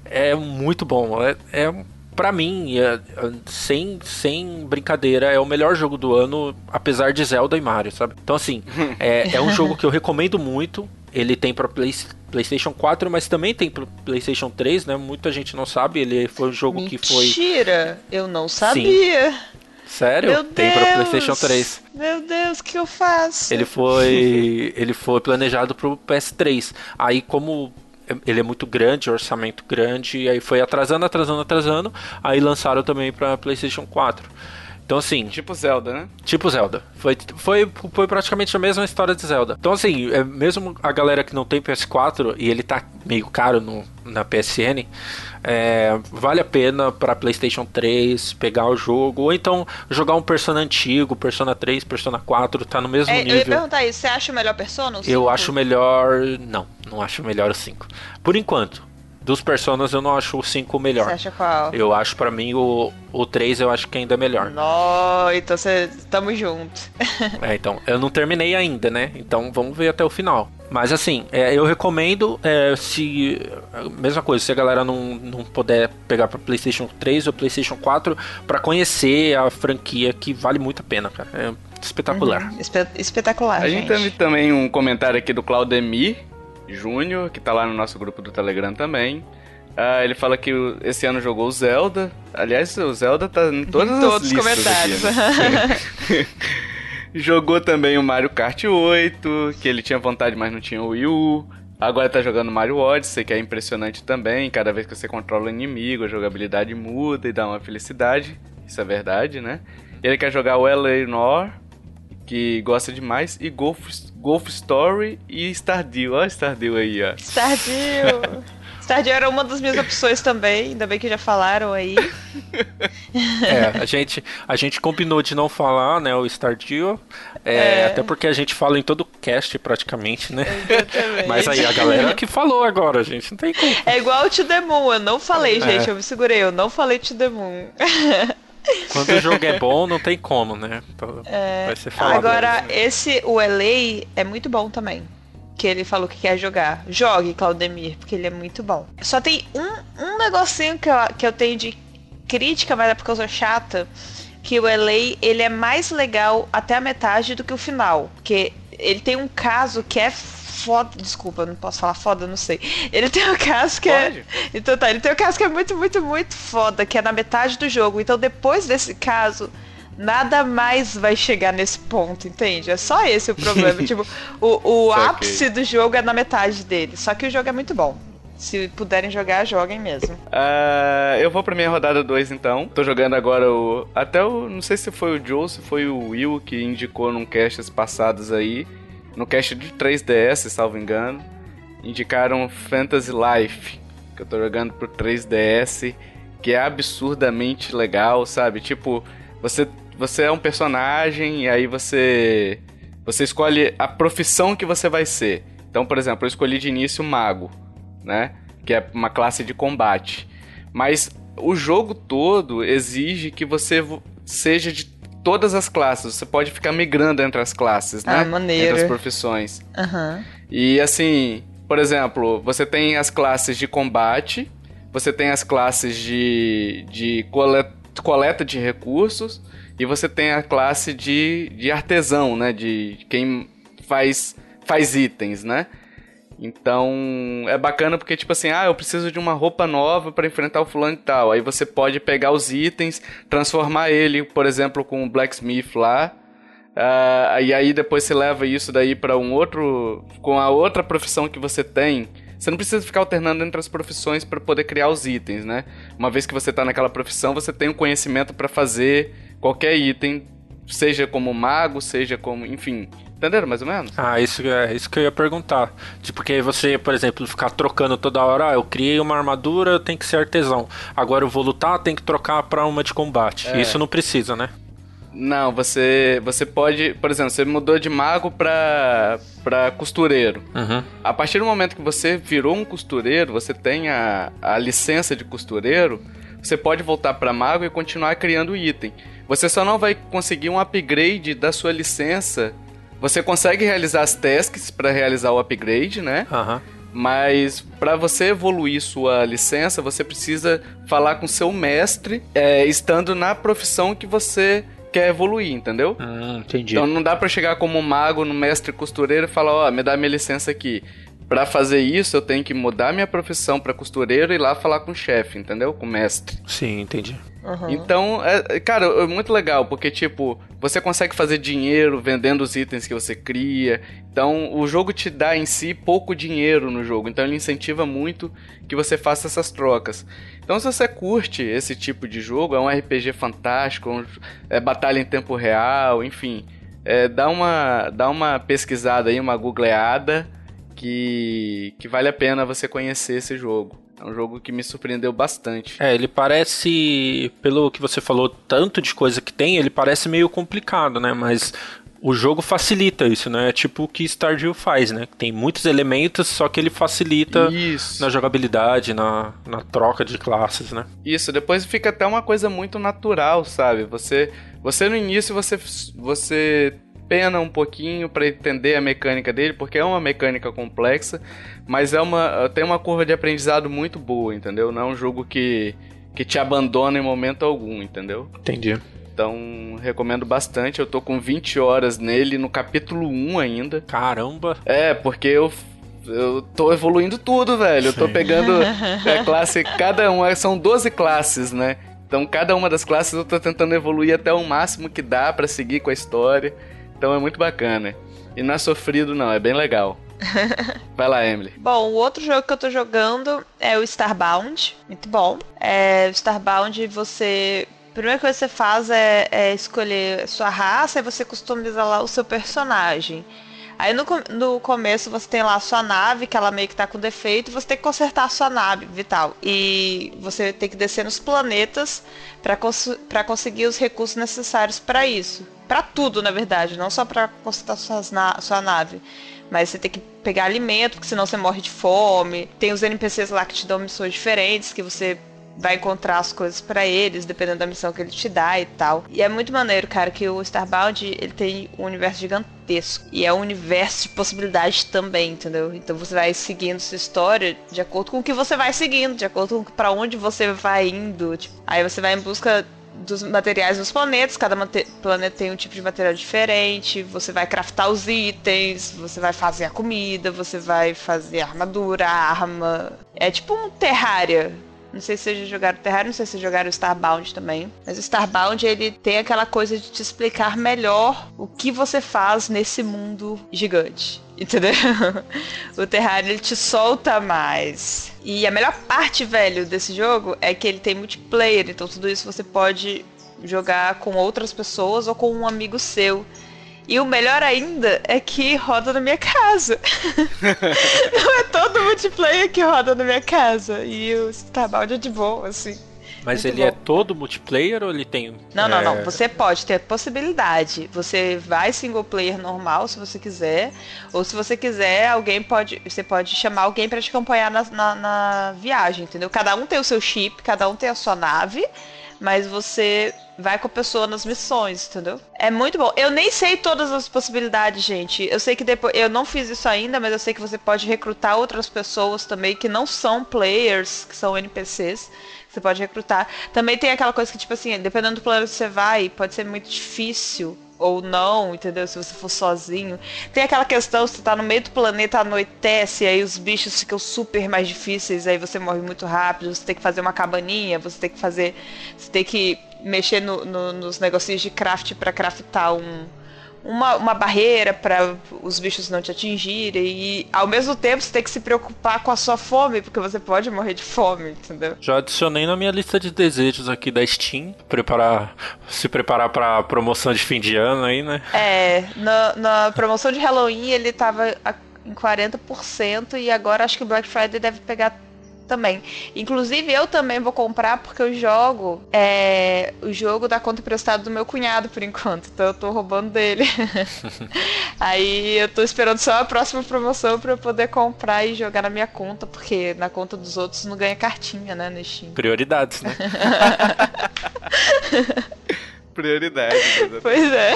é muito bom. É, é para mim, é, é, sem, sem brincadeira, é o melhor jogo do ano, apesar de Zelda e Mario, sabe? Então, assim, *laughs* é, é um jogo que eu recomendo muito. Ele tem para Play, PlayStation 4, mas também tem para PlayStation 3, né? Muita gente não sabe. Ele foi um jogo Mentira, que foi. Mentira! Eu não sabia! Sim. Sério? Meu tem para PlayStation 3. Meu Deus, o que eu faço? Ele foi, *laughs* ele foi planejado para o PS3. Aí como ele é muito grande, orçamento grande, aí foi atrasando, atrasando, atrasando, aí lançaram também para PlayStation 4. Então, assim. Tipo Zelda, né? Tipo Zelda. Foi, foi, foi praticamente a mesma história de Zelda. Então, assim, é, mesmo a galera que não tem PS4 e ele tá meio caro no, na PSN, é, vale a pena para PlayStation 3 pegar o jogo. Ou então jogar um Persona antigo, Persona 3, Persona 4, tá no mesmo é, nível. Eu ia perguntar isso, você acha o melhor Persona? Eu acho melhor. Não, não acho melhor o 5. Por enquanto. Dos Personas eu não acho o 5 melhor. Você acha qual? Eu acho para mim o, o 3 eu acho que ainda é melhor. Nó, então você tamo junto. *laughs* é, então, eu não terminei ainda, né? Então vamos ver até o final. Mas assim, é, eu recomendo é, se. Mesma coisa, se a galera não, não puder pegar pra PlayStation 3 ou PlayStation 4 para conhecer a franquia que vale muito a pena, cara. É espetacular. Uhum. Espe espetacular. A gente, gente teve também um comentário aqui do Claudemir Júnior, que tá lá no nosso grupo do Telegram também. Uh, ele fala que esse ano jogou o Zelda. Aliás, o Zelda tá em todas em todos as listas os comentários. Aqui, né? *laughs* jogou também o Mario Kart 8, que ele tinha vontade, mas não tinha o Wii U. Agora tá jogando Mario Odyssey, que é impressionante também. Cada vez que você controla o inimigo, a jogabilidade muda e dá uma felicidade. Isso é verdade, né? Ele quer jogar o L.A. Noir, que gosta demais, e Golf, Golf Story e Stardew. Olha Stardew aí, ó. Stardew! *laughs* Stardew era uma das minhas opções também, ainda bem que já falaram aí. É, a gente, a gente combinou de não falar, né, o Stardew, é, é. até porque a gente fala em todo cast praticamente, né? Exatamente. Mas aí a galera que falou agora, gente, não tem como. É igual o To The Moon, eu não falei, é. gente, eu me segurei, eu não falei To The Moon. *laughs* Quando o jogo é bom, não tem como, né? É, Vai ser falado. Agora, esse, o LA, é muito bom também. Que ele falou que quer jogar. Jogue, Claudemir, porque ele é muito bom. Só tem um, um negocinho que eu, que eu tenho de crítica, mas é porque eu sou chata. Que o LA, ele é mais legal até a metade do que o final. Porque ele tem um caso que é foda. Desculpa, não posso falar foda, não sei. Ele tem um caso que é Pode. é. Então tá, ele tem um caso que é muito, muito, muito foda, que é na metade do jogo. Então depois desse caso. Nada mais vai chegar nesse ponto, entende? É só esse o problema. *laughs* tipo, o, o ápice do jogo é na metade dele. Só que o jogo é muito bom. Se puderem jogar, joguem mesmo. Uh, eu vou pra minha rodada 2 então. Tô jogando agora o. Até o. Não sei se foi o Joe, se foi o Will que indicou num cast passados aí no cast de 3DS, salvo engano, indicaram Fantasy Life, que eu tô jogando pro 3DS, que é absurdamente legal, sabe? Tipo, você você é um personagem e aí você você escolhe a profissão que você vai ser. Então, por exemplo, eu escolhi de início mago, né? Que é uma classe de combate. Mas o jogo todo exige que você seja de todas as classes. Você pode ficar migrando entre as classes, né? Ah, maneiro. Entre as profissões. Uhum. E assim, por exemplo, você tem as classes de combate, você tem as classes de, de coleta, coleta de recursos e você tem a classe de, de artesão, né? De quem faz, faz itens, né? Então é bacana porque, tipo assim, ah, eu preciso de uma roupa nova para enfrentar o fulano e tal. Aí você pode pegar os itens, transformar ele, por exemplo, com o Blacksmith lá. Uh, e aí depois você leva isso daí para um outro. com a outra profissão que você tem. Você não precisa ficar alternando entre as profissões para poder criar os itens, né? Uma vez que você tá naquela profissão, você tem o um conhecimento para fazer qualquer item, seja como mago, seja como. enfim. Entenderam mais ou menos? Ah, isso é isso que eu ia perguntar. Tipo, que você, por exemplo, ficar trocando toda hora, ah, eu criei uma armadura, tem que ser artesão. Agora eu vou lutar, tem que trocar pra uma de combate. É. Isso não precisa, né? Não, você você pode, por exemplo, você mudou de mago pra, pra costureiro. Uhum. A partir do momento que você virou um costureiro, você tem a, a licença de costureiro, você pode voltar para mago e continuar criando item. Você só não vai conseguir um upgrade da sua licença você consegue realizar as tasks para realizar o upgrade, né? Uhum. Mas para você evoluir sua licença, você precisa falar com seu mestre, é, estando na profissão que você quer evoluir, entendeu? Hum, entendi. Então não dá para chegar como mago no mestre costureiro e falar, ó, oh, me dá minha licença aqui. Para fazer isso, eu tenho que mudar minha profissão para costureiro e ir lá falar com o chefe, entendeu? Com o mestre. Sim, entendi. Uhum. Então, é, cara, é muito legal, porque, tipo, você consegue fazer dinheiro vendendo os itens que você cria. Então, o jogo te dá em si pouco dinheiro no jogo. Então, ele incentiva muito que você faça essas trocas. Então, se você curte esse tipo de jogo, é um RPG fantástico, é batalha em tempo real, enfim. É, dá, uma, dá uma pesquisada aí, uma googleada, que, que vale a pena você conhecer esse jogo. É um jogo que me surpreendeu bastante. É, ele parece, pelo que você falou, tanto de coisa que tem, ele parece meio complicado, né? Mas o jogo facilita isso, né? É tipo o que Stardew faz, né? Tem muitos elementos, só que ele facilita isso. na jogabilidade, na, na troca de classes, né? Isso, depois fica até uma coisa muito natural, sabe? Você, você no início, você, você pena um pouquinho para entender a mecânica dele, porque é uma mecânica complexa, mas é uma tem uma curva de aprendizado muito boa, entendeu? Não é um jogo que que te abandona em momento algum, entendeu? Entendi. Então, recomendo bastante. Eu tô com 20 horas nele, no capítulo 1 ainda. Caramba! É, porque eu eu tô evoluindo tudo, velho. Eu tô pegando a *laughs* classe, cada uma, são 12 classes, né? Então, cada uma das classes eu tô tentando evoluir até o máximo que dá para seguir com a história. Então é muito bacana. E não é sofrido, não, é bem legal. *laughs* Vai lá, Emily. Bom, o outro jogo que eu tô jogando é o Starbound. Muito bom. É, o Starbound, você. A primeira coisa que você faz é, é escolher sua raça e você customiza lá o seu personagem. Aí no, no começo você tem lá a sua nave, que ela meio que tá com defeito, você tem que consertar a sua nave vital. E você tem que descer nos planetas para cons conseguir os recursos necessários para isso. Para tudo, na verdade, não só para consertar suas na sua nave. Mas você tem que pegar alimento, porque senão você morre de fome. Tem os NPCs lá que te dão missões diferentes, que você vai encontrar as coisas para eles, dependendo da missão que ele te dá e tal. E é muito maneiro, cara, que o Starbound, ele tem um universo gigantesco. E é um universo de possibilidades também, entendeu? Então você vai seguindo sua história de acordo com o que você vai seguindo, de acordo com para onde você vai indo. Tipo, aí você vai em busca dos materiais dos planetas, cada planeta tem um tipo de material diferente, você vai craftar os itens, você vai fazer a comida, você vai fazer a armadura, a arma. É tipo um Terraria, não sei se vocês jogaram Terraria, não sei se vocês jogaram Starbound também. Mas o Starbound, ele tem aquela coisa de te explicar melhor o que você faz nesse mundo gigante. Entendeu? *laughs* o Terraria, ele te solta mais. E a melhor parte, velho, desse jogo é que ele tem multiplayer. Então tudo isso você pode jogar com outras pessoas ou com um amigo seu. E o melhor ainda é que roda na minha casa. *laughs* Não é todo multiplayer que roda na minha casa. E o Starbound é de boa, assim. Mas Muito ele é bom. é todo multiplayer ou ele tem. Não, não, não. É, você pode ter possibilidade. Você vai single player normal se você quiser. Ou se você quiser, alguém pode. Você pode chamar alguém para te acompanhar na, na, na, viagem, entendeu? Cada um tem o seu chip, cada um tem a sua nave. mas você vai com a pessoa nas missões, entendeu? É muito bom. Eu nem sei todas as possibilidades, gente. Eu sei que depois. Eu não fiz isso ainda, mas eu sei que você pode recrutar outras pessoas também que não são players, que são NPCs. Você pode recrutar. Também tem aquela coisa que, tipo assim, dependendo do plano que você vai, pode ser muito difícil ou não, entendeu? Se você for sozinho. Tem aquela questão, você tá no meio do planeta, anoitece, aí os bichos ficam super mais difíceis, aí você morre muito rápido, você tem que fazer uma cabaninha, você tem que fazer. Você tem que mexer no, no, nos negocinhos de craft para craftar um, uma, uma barreira para os bichos não te atingirem e ao mesmo tempo você tem que se preocupar com a sua fome, porque você pode morrer de fome, entendeu? Já adicionei na minha lista de desejos aqui da Steam, preparar, se preparar para promoção de fim de ano aí, né? É, na, na promoção de Halloween ele tava em 40% e agora acho que o Black Friday deve pegar também. Inclusive, eu também vou comprar porque eu jogo é, o jogo da conta emprestada do meu cunhado por enquanto. Então eu tô roubando dele. *laughs* Aí eu tô esperando só a próxima promoção para eu poder comprar e jogar na minha conta, porque na conta dos outros não ganha cartinha, né, no Steam. Prioridades, né? *laughs* Prioridades. *laughs* Pois é.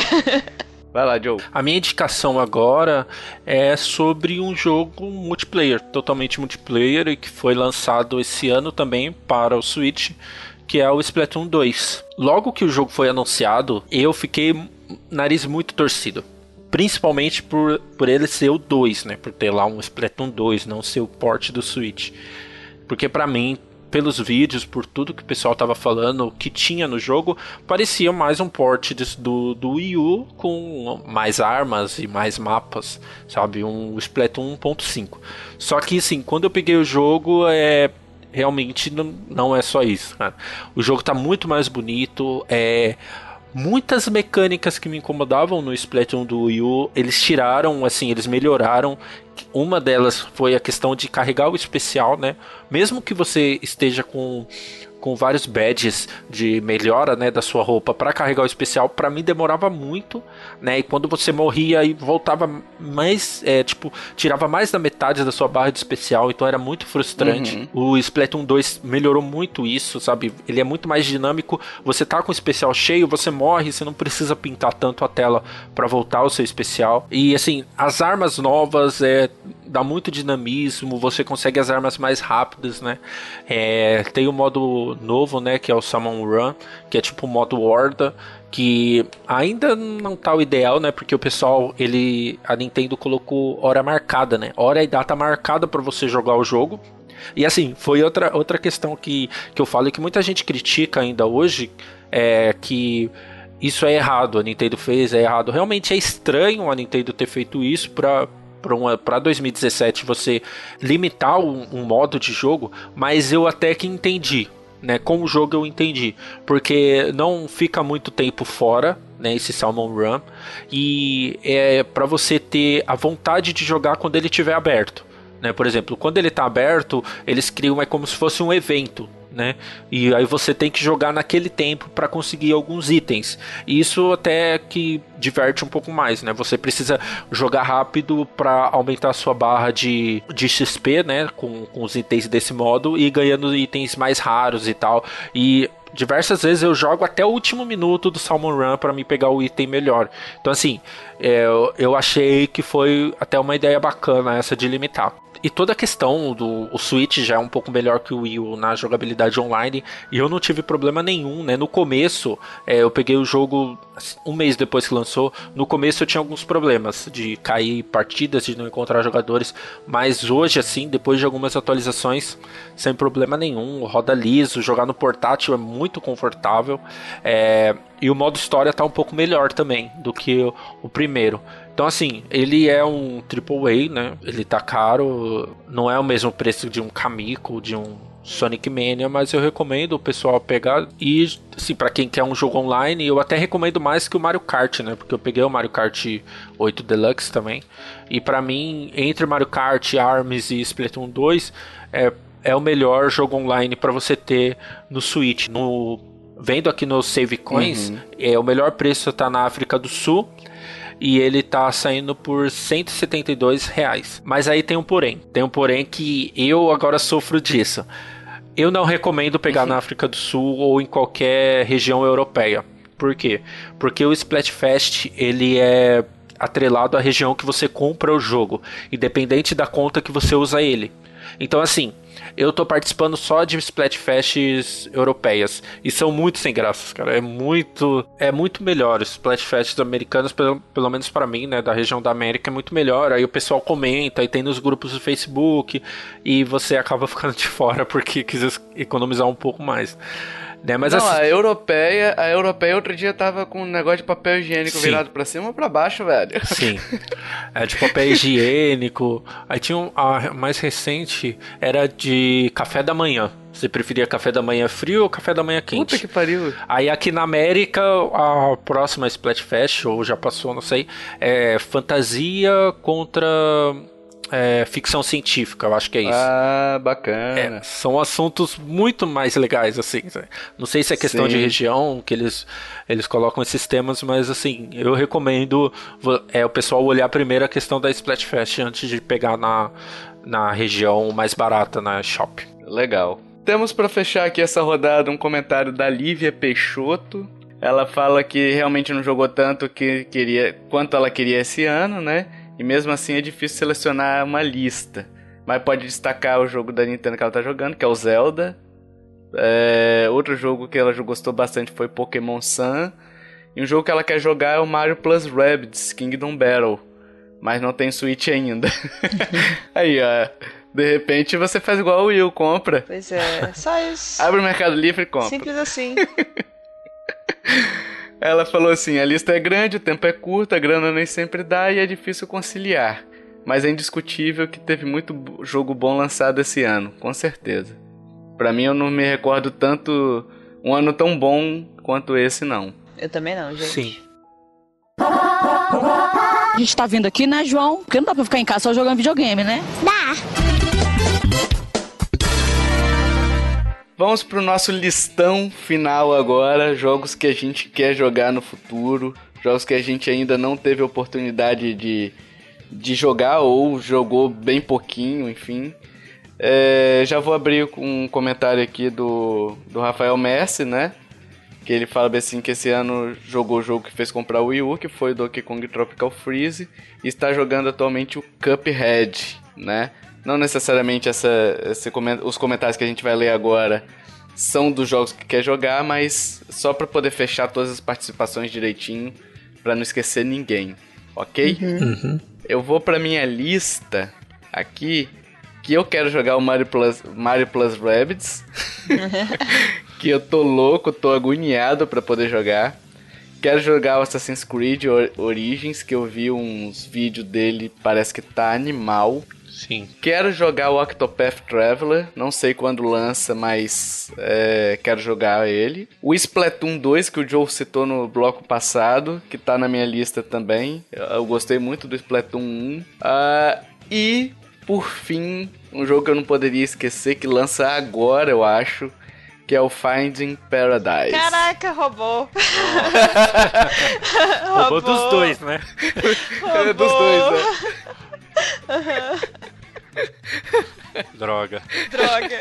Vai lá, Joe. A minha indicação agora é sobre um jogo multiplayer, totalmente multiplayer, e que foi lançado esse ano também para o Switch, que é o Splatoon 2. Logo que o jogo foi anunciado, eu fiquei nariz muito torcido. Principalmente por, por ele ser o 2, né? Por ter lá um Splatoon 2, não ser o port do Switch. Porque para mim, pelos vídeos, por tudo que o pessoal tava falando, que tinha no jogo, parecia mais um port do, do Wii U com mais armas e mais mapas, sabe? Um Splatoon 1.5. Só que, assim, quando eu peguei o jogo, é realmente não, não é só isso, cara. O jogo tá muito mais bonito, é muitas mecânicas que me incomodavam no Splatoon do Wii U, eles tiraram, assim, eles melhoraram. Uma delas foi a questão de carregar o especial, né? Mesmo que você esteja com com vários badges de melhora, né, da sua roupa para carregar o especial, para mim demorava muito, né? E quando você morria e voltava mais, é, tipo, tirava mais da metade da sua barra de especial, então era muito frustrante. Uhum. O Splatoon 2 melhorou muito isso, sabe? Ele é muito mais dinâmico. Você tá com o especial cheio, você morre, você não precisa pintar tanto a tela para voltar ao seu especial. E assim, as armas novas é dá muito dinamismo, você consegue as armas mais rápidas, né? É, tem o modo novo, né, que é o Summon Run, que é tipo o modo horda, que ainda não tá o ideal, né? Porque o pessoal, ele a Nintendo colocou hora marcada, né? Hora e data marcada para você jogar o jogo. E assim, foi outra, outra questão que, que eu falo e que muita gente critica ainda hoje, é que isso é errado, a Nintendo fez, é errado. Realmente é estranho a Nintendo ter feito isso para para 2017 você limitar um, um modo de jogo, mas eu até que entendi. Né, com o jogo eu entendi, porque não fica muito tempo fora, né, esse Salmon Run, e é para você ter a vontade de jogar quando ele estiver aberto. Né? Por exemplo, quando ele está aberto, eles criam é como se fosse um evento né? E aí você tem que jogar naquele tempo para conseguir alguns itens. E isso até que diverte um pouco mais, né? Você precisa jogar rápido para aumentar a sua barra de, de XP, né? Com, com os itens desse modo e ganhando itens mais raros e tal. E diversas vezes eu jogo até o último minuto do Salmon Run para me pegar o item melhor. Então, assim, é, eu achei que foi até uma ideia bacana essa de limitar. E toda a questão do o Switch já é um pouco melhor que o Wii U na jogabilidade online. E eu não tive problema nenhum, né? No começo, é, eu peguei o jogo um mês depois que lançou. No começo eu tinha alguns problemas de cair partidas, de não encontrar jogadores. Mas hoje, assim, depois de algumas atualizações, sem problema nenhum. Roda liso, jogar no portátil é muito confortável. É, e o modo história tá um pouco melhor também do que o, o primeiro. Então, assim, ele é um AAA, né? Ele tá caro, não é o mesmo preço de um Kamiko, de um Sonic Mania, mas eu recomendo o pessoal pegar. E, assim, para quem quer um jogo online, eu até recomendo mais que o Mario Kart, né? Porque eu peguei o Mario Kart 8 Deluxe também. E para mim, entre Mario Kart, ARMS e Splatoon 2, é, é o melhor jogo online para você ter no Switch. No, vendo aqui no Save Coins, uhum. é, o melhor preço tá na África do Sul e ele tá saindo por 172 reais. Mas aí tem um porém. Tem um porém que eu agora sofro disso. Eu não recomendo pegar na África do Sul ou em qualquer região europeia. Por quê? Porque o Splatfest, ele é atrelado à região que você compra o jogo, independente da conta que você usa ele. Então, assim, eu tô participando só de Splatfests europeias. E são muito sem graças, cara. É muito. É muito melhor. Os Splatfests americanos, pelo, pelo menos para mim, né? Da região da América, é muito melhor. Aí o pessoal comenta, aí tem nos grupos do Facebook. E você acaba *laughs* ficando de fora porque quis economizar um pouco mais. Né? Mas não, assim... a europeia, a europeia outro dia tava com um negócio de papel higiênico Sim. virado pra cima ou pra baixo, velho. Sim. *laughs* É de papel higiênico. Aí tinha um, a mais recente era de café da manhã. Você preferia café da manhã frio ou café da manhã quente? Puta que pariu. Aí aqui na América, a próxima Splatfest, ou já passou, não sei, é fantasia contra é, ficção científica, eu acho que é isso. Ah, bacana. É, são assuntos muito mais legais, assim. Não sei se é questão Sim. de região que eles, eles colocam esses temas, mas assim, eu recomendo é, o pessoal olhar primeiro a questão da Splatfest antes de pegar na, na região mais barata, na shop. Legal. Temos para fechar aqui essa rodada um comentário da Lívia Peixoto. Ela fala que realmente não jogou tanto que queria quanto ela queria esse ano, né? E mesmo assim é difícil selecionar uma lista. Mas pode destacar o jogo da Nintendo que ela tá jogando, que é o Zelda. É, outro jogo que ela gostou bastante foi Pokémon Sun. E um jogo que ela quer jogar é o Mario Plus Rabbids Kingdom Battle. Mas não tem Switch ainda. *laughs* Aí, ó. De repente você faz igual o Will, compra. Pois é, só isso. Abre o Mercado Livre e compra. Simples assim. *laughs* Ela falou assim: a lista é grande, o tempo é curto, a grana nem sempre dá e é difícil conciliar. Mas é indiscutível que teve muito jogo bom lançado esse ano, com certeza. Para mim, eu não me recordo tanto um ano tão bom quanto esse, não. Eu também não, gente. Sim. A gente tá vindo aqui, né, João? Porque não dá pra ficar em casa só jogando videogame, né? Dá. Vamos pro nosso listão final agora, jogos que a gente quer jogar no futuro, jogos que a gente ainda não teve oportunidade de, de jogar ou jogou bem pouquinho, enfim. É, já vou abrir um comentário aqui do, do Rafael Messi, né? Que ele fala assim que esse ano jogou o jogo que fez comprar o Wii U, que foi o Donkey Kong Tropical Freeze, e está jogando atualmente o Cuphead, né? Não necessariamente essa, esse, os comentários que a gente vai ler agora são dos jogos que quer jogar, mas só para poder fechar todas as participações direitinho, para não esquecer ninguém, ok? Uhum. uhum. Eu vou para minha lista aqui que eu quero jogar o Mario Plus, Mario Plus Rabbids, *laughs* que eu tô louco, tô agoniado para poder jogar. Quero jogar o Assassin's Creed Origins, que eu vi uns vídeos dele, parece que tá animal. Sim. Quero jogar o Octopath Traveler, não sei quando lança, mas é, quero jogar ele. O Splatoon 2, que o Joe citou no bloco passado, que tá na minha lista também. Eu gostei muito do Splatoon 1. Uh, ah, e, por fim, um jogo que eu não poderia esquecer, que lança agora, eu acho, que é o Finding Paradise. Caraca, roubou. *laughs* roubou dos dois, né? Roubou. *laughs* dos dois, né? *laughs* *laughs* Droga. Droga.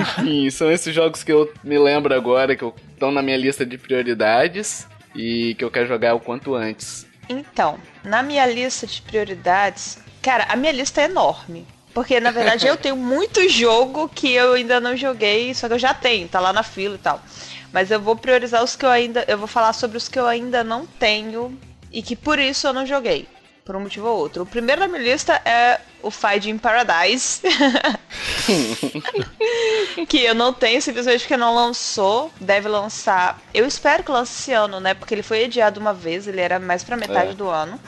Enfim, são esses jogos que eu me lembro agora, que estão na minha lista de prioridades e que eu quero jogar o quanto antes. Então, na minha lista de prioridades, cara, a minha lista é enorme. Porque, na verdade, eu tenho muito jogo que eu ainda não joguei, só que eu já tenho, tá lá na fila e tal. Mas eu vou priorizar os que eu ainda. Eu vou falar sobre os que eu ainda não tenho e que por isso eu não joguei por um motivo ou outro. O primeiro da minha lista é o Fight in Paradise. *laughs* que eu não tenho, simplesmente porque não lançou. Deve lançar. Eu espero que lance esse ano, né? Porque ele foi adiado uma vez, ele era mais pra metade é. do ano.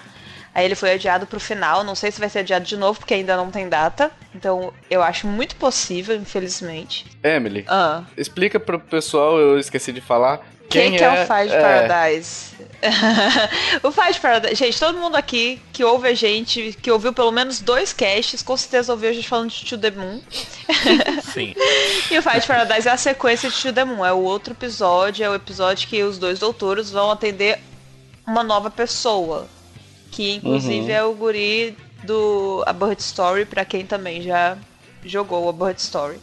Aí ele foi adiado pro final. Não sei se vai ser adiado de novo, porque ainda não tem data. Então eu acho muito possível, infelizmente. Emily, ah. explica pro pessoal, eu esqueci de falar. Quem, que é, é o Fight é... Paradise? *laughs* o Fight Paradise. Gente, todo mundo aqui que ouve a gente, que ouviu pelo menos dois casts, com certeza ouviu a gente falando de To The Moon. *laughs* Sim. *laughs* e o Fight Paradise é a sequência de To The Moon. É o outro episódio, é o episódio que os dois doutores vão atender uma nova pessoa. Que inclusive uhum. é o guri do A Bird Story, pra quem também já jogou a Bird Story.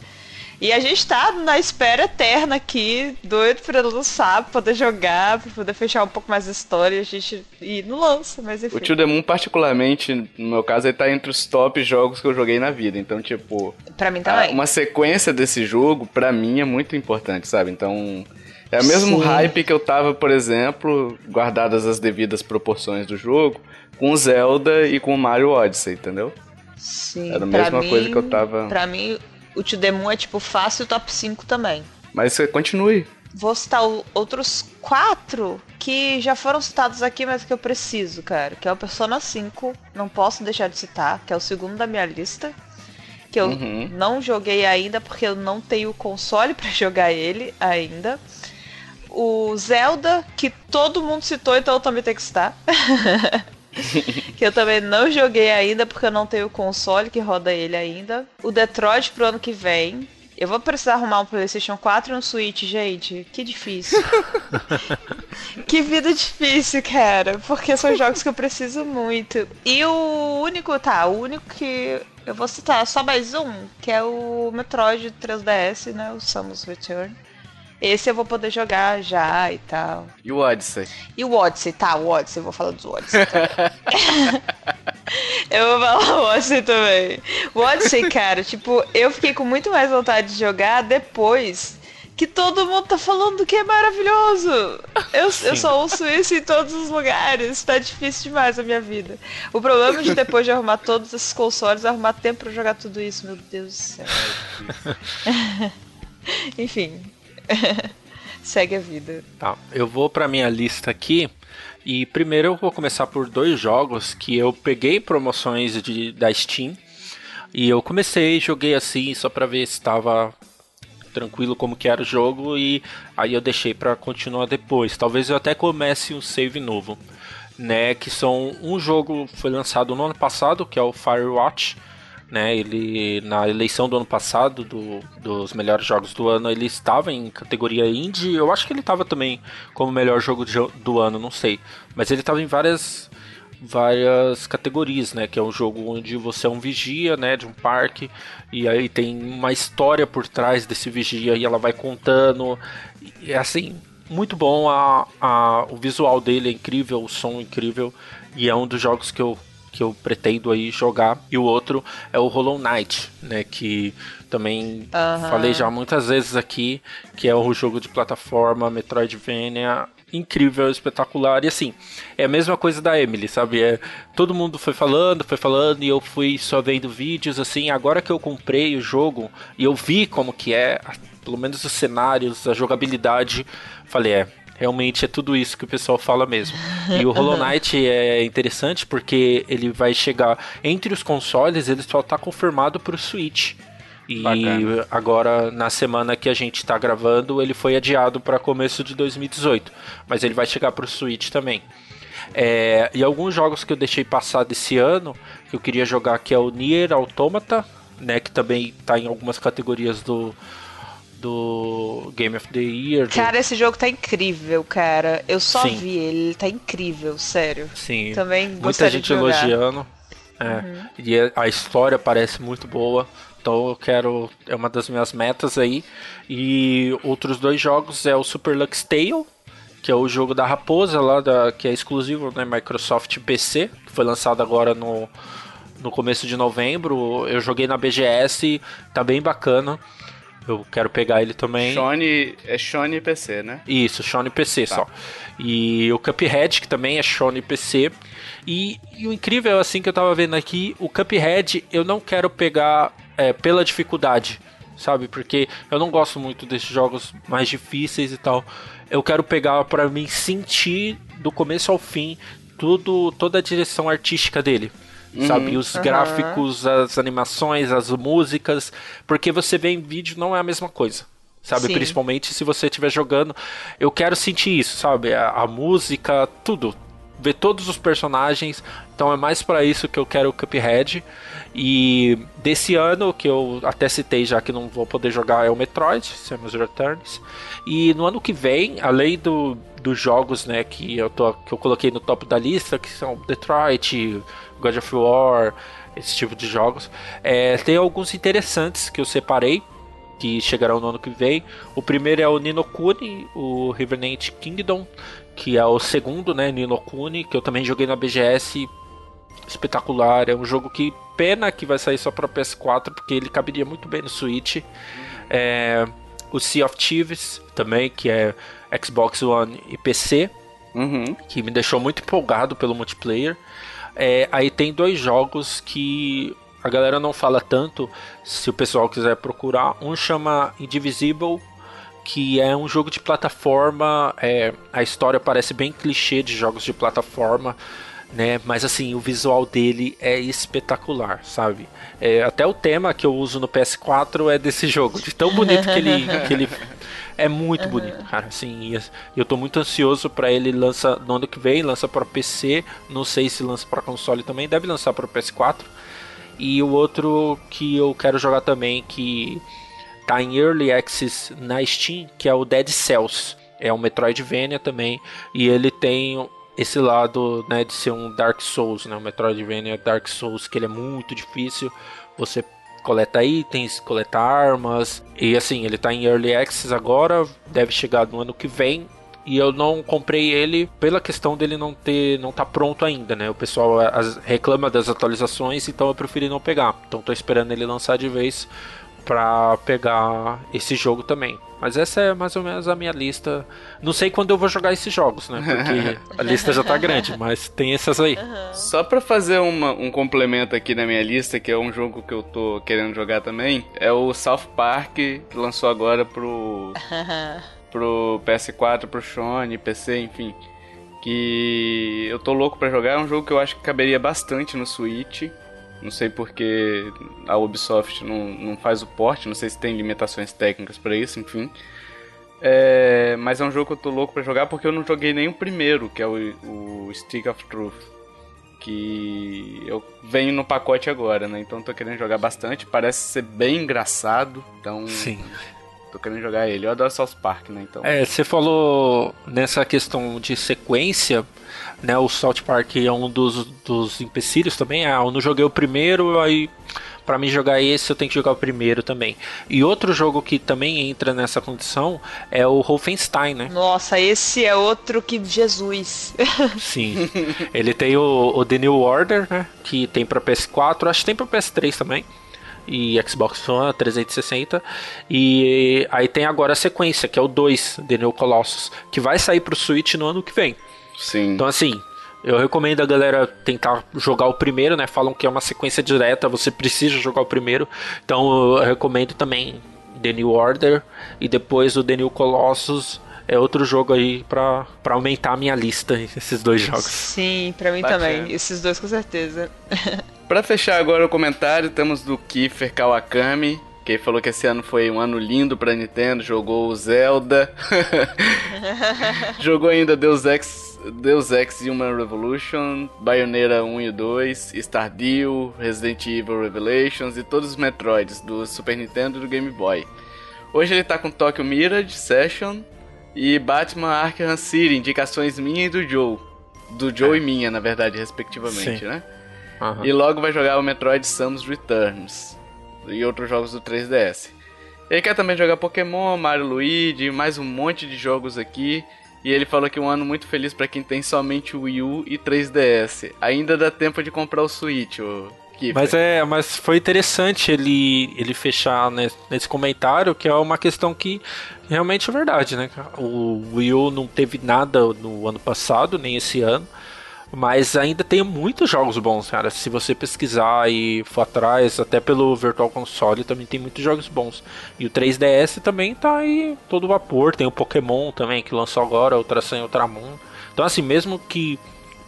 E a gente tá na espera eterna aqui, doido pra lançar, pra poder jogar, pra poder fechar um pouco mais a história. A gente e não lança, mas enfim. O Tio The Moon, particularmente, no meu caso, ele tá entre os top jogos que eu joguei na vida. Então, tipo. Pra mim também. Uma sequência desse jogo, pra mim, é muito importante, sabe? Então. É o mesmo Sim. hype que eu tava, por exemplo, guardadas as devidas proporções do jogo, com o Zelda e com o Mario Odyssey, entendeu? Sim. Era a mesma mim, coisa que eu tava. Pra mim, o To The Moon é tipo fácil top 5 também. Mas você continue. Vou citar outros quatro que já foram citados aqui, mas que eu preciso, cara. Que é o Persona 5, não posso deixar de citar, que é o segundo da minha lista. Que eu uhum. não joguei ainda porque eu não tenho console *laughs* para jogar ele ainda. O Zelda, que todo mundo citou, então eu também tenho que citar. *laughs* que eu também não joguei ainda porque eu não tenho console que roda ele ainda. O Detroit pro ano que vem. Eu vou precisar arrumar um PlayStation 4 e um Switch, gente. Que difícil. *laughs* que vida difícil, cara. Porque são jogos que eu preciso muito. E o único, tá, o único que eu vou citar só mais um, que é o Metroid 3DS, né? O Samus Return. Esse eu vou poder jogar já e tal. E o Odyssey? E o Odyssey, tá, o Odyssey, eu vou falar dos Odyssey. Tá? *laughs* eu vou falar o Odyssey também. O Odyssey, cara, tipo, eu fiquei com muito mais vontade de jogar depois que todo mundo tá falando que é maravilhoso. Eu, eu só ouço isso em todos os lugares. Tá difícil demais a minha vida. O problema de depois de arrumar todos esses consoles, arrumar tempo pra jogar tudo isso, meu Deus do céu. *laughs* Enfim, *laughs* Segue a vida. Tá, eu vou pra minha lista aqui. E primeiro eu vou começar por dois jogos que eu peguei promoções de, da Steam. E eu comecei, joguei assim só pra ver se estava tranquilo como que era o jogo e aí eu deixei para continuar depois. Talvez eu até comece um save novo, né? Que são um jogo foi lançado no ano passado, que é o Firewatch, né? Ele na eleição do ano passado do, dos melhores jogos do ano, ele estava em categoria indie. Eu acho que ele estava também como melhor jogo de, do ano, não sei. Mas ele estava em várias várias categorias, né? Que é um jogo onde você é um vigia, né? De um parque e aí tem uma história por trás desse vigia e ela vai contando. É assim muito bom a, a o visual dele é incrível, o som é incrível e é um dos jogos que eu que eu pretendo aí jogar. E o outro é o Hollow Knight, né? Que também uhum. falei já muitas vezes aqui, que é o jogo de plataforma Metroidvania incrível, espetacular. E assim, é a mesma coisa da Emily, sabe? É, todo mundo foi falando, foi falando, e eu fui só vendo vídeos, assim, agora que eu comprei o jogo e eu vi como que é, pelo menos os cenários, a jogabilidade, falei, é, realmente é tudo isso que o pessoal fala mesmo. E o *laughs* Hollow Knight é interessante porque ele vai chegar entre os consoles, ele só está confirmado para o Switch. E Bacana. agora, na semana que a gente está gravando, ele foi adiado para começo de 2018. Mas ele vai chegar para o Switch também. É, e alguns jogos que eu deixei passar desse ano, que eu queria jogar, que é o Nier Automata, né, que também está em algumas categorias do, do Game of the Year. Do... Cara, esse jogo tá incrível, cara. Eu só Sim. vi ele, ele tá incrível, sério. Sim. Também Muita gente elogiando. É. Uhum. E a história parece muito boa. Então eu quero. É uma das minhas metas aí. E outros dois jogos é o Super Lux Tale, que é o jogo da raposa lá, da, que é exclusivo né, Microsoft PC, que foi lançado agora no, no começo de novembro. Eu joguei na BGS, tá bem bacana. Eu quero pegar ele também. Shone, é Shone PC, né? Isso, Shone PC tá. só. E o Cuphead, que também é Shone PC. E, e, o incrível, assim, que eu tava vendo aqui, o Cuphead eu não quero pegar é, pela dificuldade, sabe? Porque eu não gosto muito desses jogos mais difíceis e tal. Eu quero pegar para mim sentir do começo ao fim tudo, toda a direção artística dele uhum. sabe? Os uhum. gráficos, as animações, as músicas, porque você vê em vídeo não é a mesma coisa. Sabe, Sim. principalmente se você estiver jogando, eu quero sentir isso, sabe? A, a música, tudo, ver todos os personagens. Então é mais para isso que eu quero o Cuphead. E desse ano, que eu até citei já que não vou poder jogar, é o Metroid, Samus Returns. E no ano que vem, além do, dos jogos né, que, eu tô, que eu coloquei no top da lista, que são Detroit, God of War, esse tipo de jogos. É, tem alguns interessantes que eu separei. que chegarão no ano que vem. O primeiro é o Ninokuni, o Revenant Kingdom, que é o segundo, né, Ninokuni, que eu também joguei na BGS. Espetacular, é um jogo que pena que vai sair só para PS4, porque ele caberia muito bem no Switch. É, o Sea of Thieves também, que é Xbox One e PC, Uhum. que me deixou muito empolgado pelo multiplayer. É, aí tem dois jogos que a galera não fala tanto, se o pessoal quiser procurar. Um chama Indivisible, que é um jogo de plataforma. é, a história parece bem clichê de jogos de plataforma. Né? Mas assim, o visual dele é espetacular, sabe? É, até o tema que eu uso no PS4 é desse jogo, de tão bonito que ele, que ele *laughs* é muito bonito, cara. Assim, e eu tô muito ansioso pra ele lança no ano que vem, lança para PC, não sei se lança para console também, deve lançar para PS4. E o outro que eu quero jogar também que tá em early access na Steam, que é o Dead Cells. É um Metroidvania também, e ele tem esse lado, né, de ser um Dark Souls, né, um Metroidvania Dark Souls que ele é muito difícil. Você coleta itens, coleta armas. E assim, ele tá em Early Access agora, deve chegar no ano que vem. E eu não comprei ele pela questão dele não ter, não tá pronto ainda, né? O pessoal reclama das atualizações, então eu preferi não pegar. Então tô esperando ele lançar de vez pra pegar esse jogo também. Mas essa é mais ou menos a minha lista. Não sei quando eu vou jogar esses jogos, né? Porque a *laughs* lista já tá grande, mas tem essas aí. Só pra fazer uma- um complemento aqui na minha lista, que é um jogo que eu tô querendo jogar também, é o South Park, que lançou agora pro, pro PS4, pro Sony, PC, enfim. Que eu tô louco pra jogar, é um jogo que eu acho que caberia bastante no Switch. Não sei porque a Ubisoft não, não faz o porte, não sei se tem limitações técnicas pra isso, enfim. É, mas é um jogo que eu tô louco pra jogar porque eu não joguei nem o primeiro, que é o, o Stick of Truth. Que eu venho no pacote agora, né? Então tô querendo jogar bastante. Parece ser bem engraçado. Então Sim. Tô querendo jogar ele. Eu adoro South Park, né? Então. É, você falou nessa questão de sequência, né? O South Park é um dos, dos empecilhos também. Ah, eu não joguei o primeiro, aí pra mim jogar esse eu tenho que jogar o primeiro também. E outro jogo que também entra nessa condição é o Wolfenstein, né? Nossa, esse é outro que Jesus. *laughs* Sim. Ele tem o, o The New Order, né? Que tem pra PS4, acho que tem pra PS3 também. E Xbox One 360. E aí tem agora a sequência, que é o 2, The New Colossus, que vai sair pro Switch no ano que vem. Sim. Então assim, eu recomendo a galera tentar jogar o primeiro, né? Falam que é uma sequência direta, você precisa jogar o primeiro. Então eu recomendo também The New Order e depois o The New Colossus. É outro jogo aí pra, pra aumentar a minha lista, *laughs* esses dois jogos. Sim, pra mim Bacana. também. Esses dois com certeza. *laughs* Pra fechar agora o comentário, temos do Kiefer Kawakami, que falou que esse ano foi um ano lindo pra Nintendo, jogou o Zelda, *laughs* jogou ainda Deus Ex, Deus Ex Human Revolution, Bayonetta 1 e 2, Stardew, Resident Evil Revelations e todos os Metroids do Super Nintendo e do Game Boy. Hoje ele tá com Tokyo Mirage Session e Batman Arkham City, indicações minha e do Joe. Do Joe e minha, na verdade, respectivamente, Sim. né? Aham. E logo vai jogar o Metroid Samus Returns e outros jogos do 3DS. Ele quer também jogar Pokémon, Mario Luigi, mais um monte de jogos aqui. E ele falou que é um ano muito feliz pra quem tem somente o Wii U e 3DS. Ainda dá tempo de comprar o Switch, o Kiefer. Mas é, mas foi interessante ele, ele fechar ne- nesse comentário, que é uma questão que realmente é verdade, né? O Wii U não teve nada no ano passado, nem esse ano. Mas ainda tem muitos jogos bons, cara. Se você pesquisar e for atrás, até pelo Virtual Console, também tem muitos jogos bons. E o 3DS também tá aí todo vapor. Tem o Pokémon também, que lançou agora, Ultra Sun e Ultramon. Então, assim, mesmo que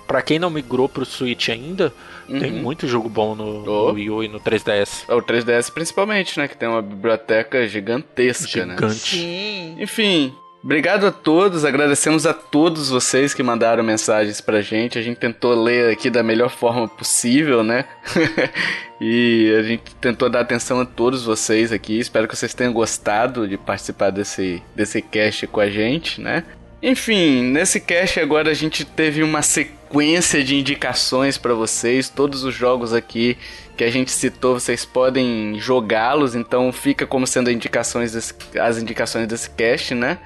pra quem não migrou pro Switch ainda, tem muito jogo bom no, no Oh. Wii U e no 3DS. É O 3DS principalmente, né? Que tem uma biblioteca gigantesca, né? Gigante. Sim. Enfim, obrigado a todos, agradecemos a todos vocês que mandaram mensagens pra gente. A gente tentou ler aqui da melhor forma possível, né? *laughs* e a gente tentou dar atenção a todos vocês aqui. Espero que vocês tenham gostado de participar desse, desse cast com a gente, né? Enfim, nesse cast agora a gente teve uma sequência de indicações para vocês. Todos os jogos aqui que a gente citou, vocês podem jogá-los, então fica como sendo indicações desse, as indicações desse cast, né?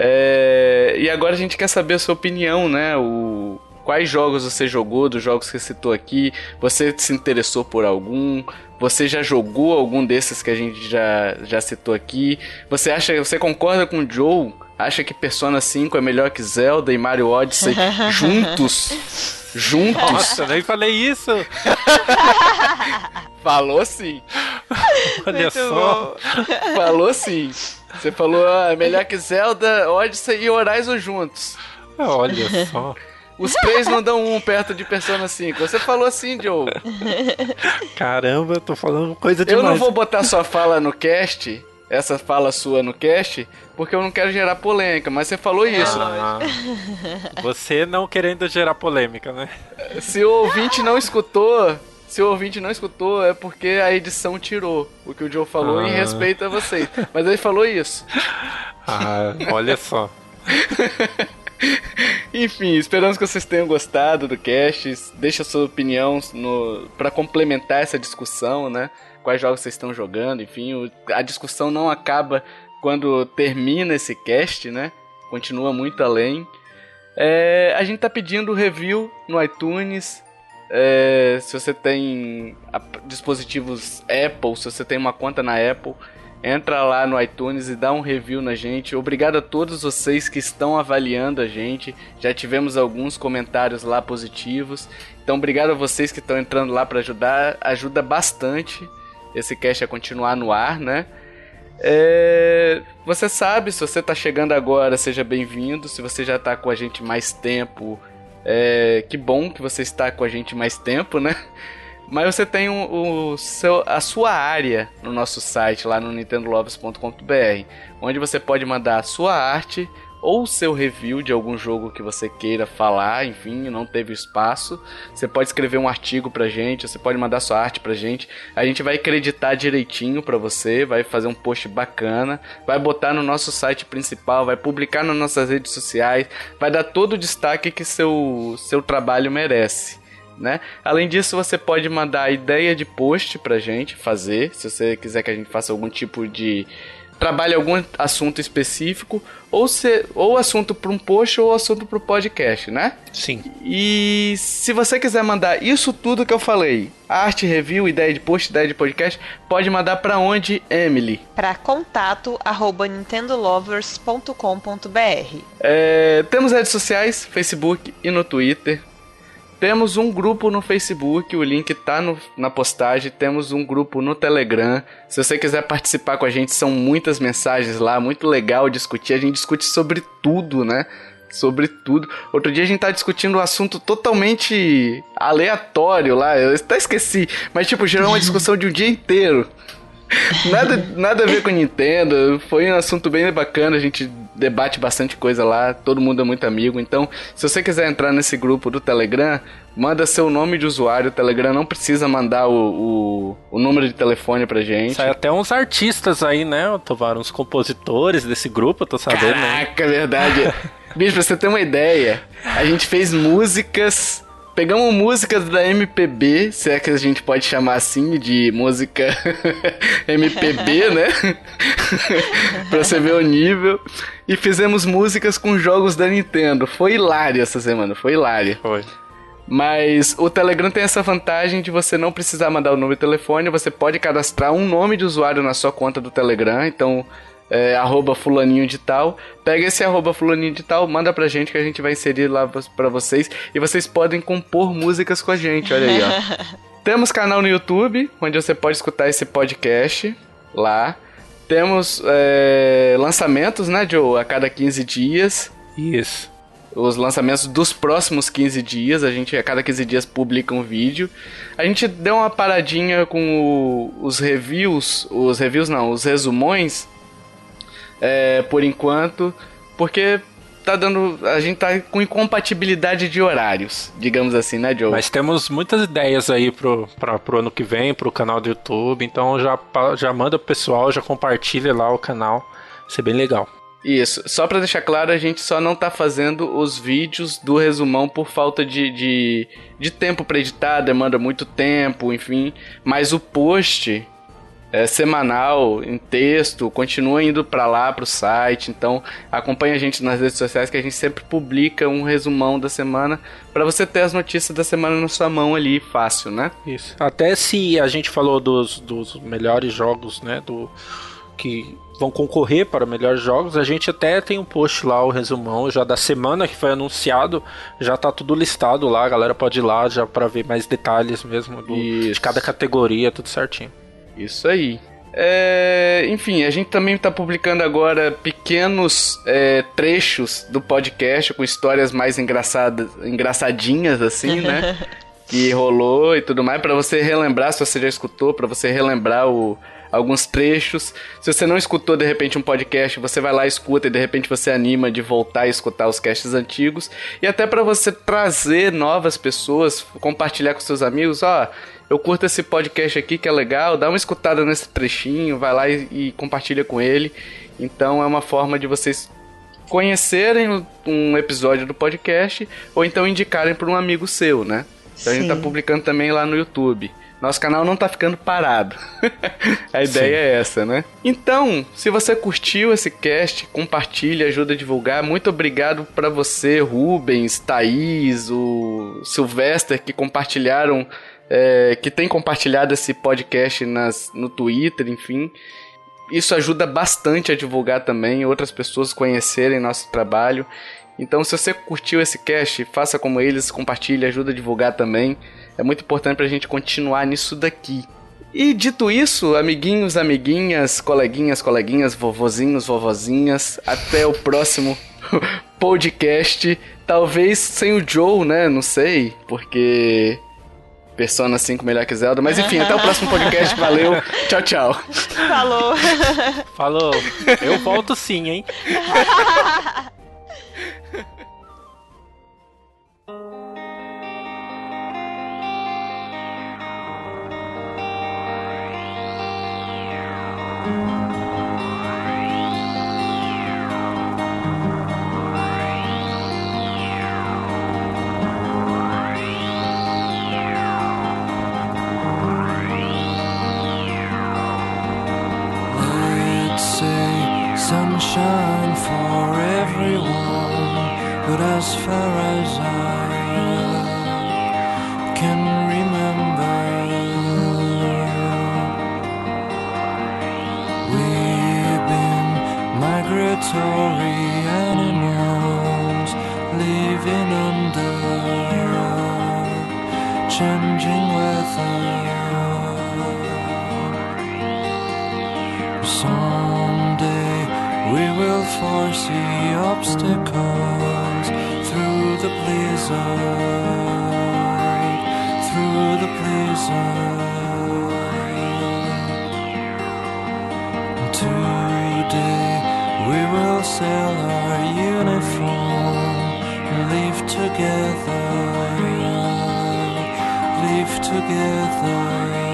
É, e agora a gente quer saber a sua opinião, né? O, quais jogos você jogou, dos jogos que citou aqui, você se interessou por algum, você já jogou algum desses que a gente já, já citou aqui, você acha, você concorda com o Joe acha que Persona 5 é melhor que Zelda e Mario Odyssey *laughs* juntos? Juntos? Nossa, nem falei isso! *laughs* Falou sim. Olha Muito só. bom. Falou sim. Você falou, ah, é melhor que Zelda, Odyssey e Horizon juntos. Olha só. Os três não dão um perto de Persona 5. Você falou assim, Joe. Caramba, eu tô falando coisa Eu demais. não vou botar sua fala no cast, essa fala sua no cast, porque eu não quero gerar polêmica, mas você falou isso. Ah, você não querendo gerar polêmica, né? Se o ouvinte não escutou, se o ouvinte não escutou, é porque a edição tirou o que o Joe falou em Ah. respeito a vocês. Mas ele falou isso. Ah, olha só. *laughs* Enfim, esperamos que vocês tenham gostado do cast. Deixa sua opinião no, para complementar essa discussão, né? Quais jogos vocês estão jogando, enfim, o- a discussão não acaba quando termina esse cast, né? Continua muito além. É, a gente tá pedindo review no iTunes. É, se você tem dispositivos Apple, se você tem uma conta na Apple, entra lá no iTunes e dá um review na gente. Obrigado a todos vocês que estão avaliando a gente. Já tivemos alguns comentários lá positivos. Então, obrigado a vocês que estão entrando lá para ajudar. Ajuda bastante esse cast a continuar no ar, né? É, você sabe, se você está chegando agora, seja bem-vindo. Se você já está com a gente mais tempo, é, que bom que você está com a gente mais tempo, né? *laughs* Mas você tem o, o seu, a sua área no nosso site, lá no nintendolovers.com.br, onde você pode mandar a sua arte ou seu review de algum jogo que você queira falar, enfim, não teve espaço. Você pode escrever um artigo pra gente, você pode mandar sua arte pra gente. A gente vai acreditar direitinho pra você, vai fazer um post bacana, vai botar no nosso site principal, vai publicar nas nossas redes sociais, vai dar todo o destaque que seu, seu trabalho merece né? Além disso, você pode mandar ideia de post pra gente fazer, se você quiser que a gente faça algum tipo de trabalhe algum assunto específico, ou se ou assunto para um post ou assunto para o podcast, né? Sim. E se você quiser mandar isso tudo que eu falei, arte, review, ideia de post, ideia de podcast, pode mandar para onde, Emily? Para contato arroba nintendolovers.com.br. É, temos redes sociais, Facebook e no Twitter. Temos um grupo no Facebook, o link tá no- na postagem. Temos um grupo no Telegram. Se você quiser participar com a gente, são muitas mensagens lá, muito legal discutir. A gente discute sobre tudo, né? Sobre tudo. Outro dia a gente tá discutindo um assunto totalmente aleatório lá. Eu até esqueci, mas tipo, gerou uma discussão de um dia inteiro. *laughs* Nada, nada a ver com Nintendo. Foi um assunto bem bacana. A gente debate bastante coisa lá. Todo mundo é muito amigo. Então, se você quiser entrar nesse grupo do Telegram, manda seu nome de usuário. O Telegram não precisa mandar o, o, o número de telefone pra gente. Sai até uns artistas aí, né, Tovar? Uns compositores desse grupo, eu tô sabendo, né? Caraca, é verdade. *laughs* Bicho, pra você ter uma ideia, a gente fez músicas. Pegamos músicas da MPB, se é que a gente pode chamar assim, de música *laughs* MPB, né? *laughs* pra você ver o nível. E fizemos músicas com jogos da Nintendo. Foi hilário essa semana, foi hilário. Foi. Mas o Telegram tem essa vantagem de você não precisar mandar o número de telefone, você pode cadastrar um nome de usuário na sua conta do Telegram, então é, arroba fulaninho de tal. Pega esse arroba fulaninho de tal, manda pra gente que a gente vai inserir lá pra vocês e vocês podem compor músicas com a gente, olha aí, ó. *laughs* Temos canal no YouTube, onde você pode escutar esse podcast lá. Temos é, lançamentos, né, Joe? A cada 15 dias Isso. os lançamentos dos próximos 15 dias. A gente a cada 15 dias publica um vídeo. A gente deu uma paradinha com o- os reviews, os reviews não, os resumões, é, por enquanto, porque tá dando, a gente tá com incompatibilidade de horários, digamos assim, né, Joe? Mas temos muitas ideias aí pro, pra, pro ano que vem, pro canal do YouTube. Então já, já manda pro pessoal, já compartilha lá o canal. Vai ser bem legal. Isso. Só para deixar claro, a gente só não tá fazendo os vídeos do resumão por falta de, de, de tempo para editar, demanda muito tempo, enfim. Mas o post é, semanal, em texto, continua indo para lá, pro site. Então, acompanha a gente nas redes sociais que a gente sempre publica um resumão da semana para você ter as notícias da semana na sua mão ali, fácil, né? Isso. Até se a gente falou dos, dos melhores jogos, né, do que vão concorrer para melhores jogos, a gente até tem um post lá, o resumão já da semana que foi anunciado, já tá tudo listado lá, a galera pode ir lá já para ver mais detalhes mesmo do, de cada categoria, tudo certinho. Isso aí. É, enfim, a gente também está publicando agora pequenos é, trechos do podcast com histórias mais engraçadas, engraçadinhas, assim, né? *laughs* que rolou e tudo mais, para você relembrar, se você já escutou, para você relembrar o, alguns trechos. Se você não escutou de repente um podcast, você vai lá escuta e de repente você anima de voltar a escutar os casts antigos e até para você trazer novas pessoas, compartilhar com seus amigos, ó, oh, eu curto esse podcast aqui que é legal, dá uma escutada nesse trechinho, vai lá e, e compartilha com ele. Então é uma forma de vocês conhecerem um episódio do podcast ou então indicarem para um amigo seu, né? Então Sim. a gente tá publicando também lá no YouTube. Nosso canal não tá ficando parado. *laughs* a ideia Sim. é essa, né? Então, se você curtiu esse cast, compartilha, ajuda a divulgar. Muito obrigado para você, Rubens, Thaís, o Sylvester, que compartilharam, é, que tem compartilhado esse podcast nas, no Twitter, enfim. Isso ajuda bastante a divulgar também, outras pessoas conhecerem nosso trabalho. Então, se você curtiu esse cast, faça como eles, compartilhe, ajuda a divulgar também. É muito importante pra gente continuar nisso daqui. E dito isso, amiguinhos, amiguinhas, coleguinhas, coleguinhas, vovozinhos, vovozinhas, até o próximo *laughs* podcast. Talvez sem o Joe, né? Não sei, porque Persona 5 melhor que Zelda. Mas enfim, até o *laughs* próximo podcast. Valeu. Tchau, tchau. Falou. Falou. Eu volto sim, hein? *laughs* for everyone, but as far as I can remember, we've been migratory animals living under changing weather. Someday we will foresee obstacles through the blizzard, through the blizzard. Today we will sell our uniform, and live together, live together.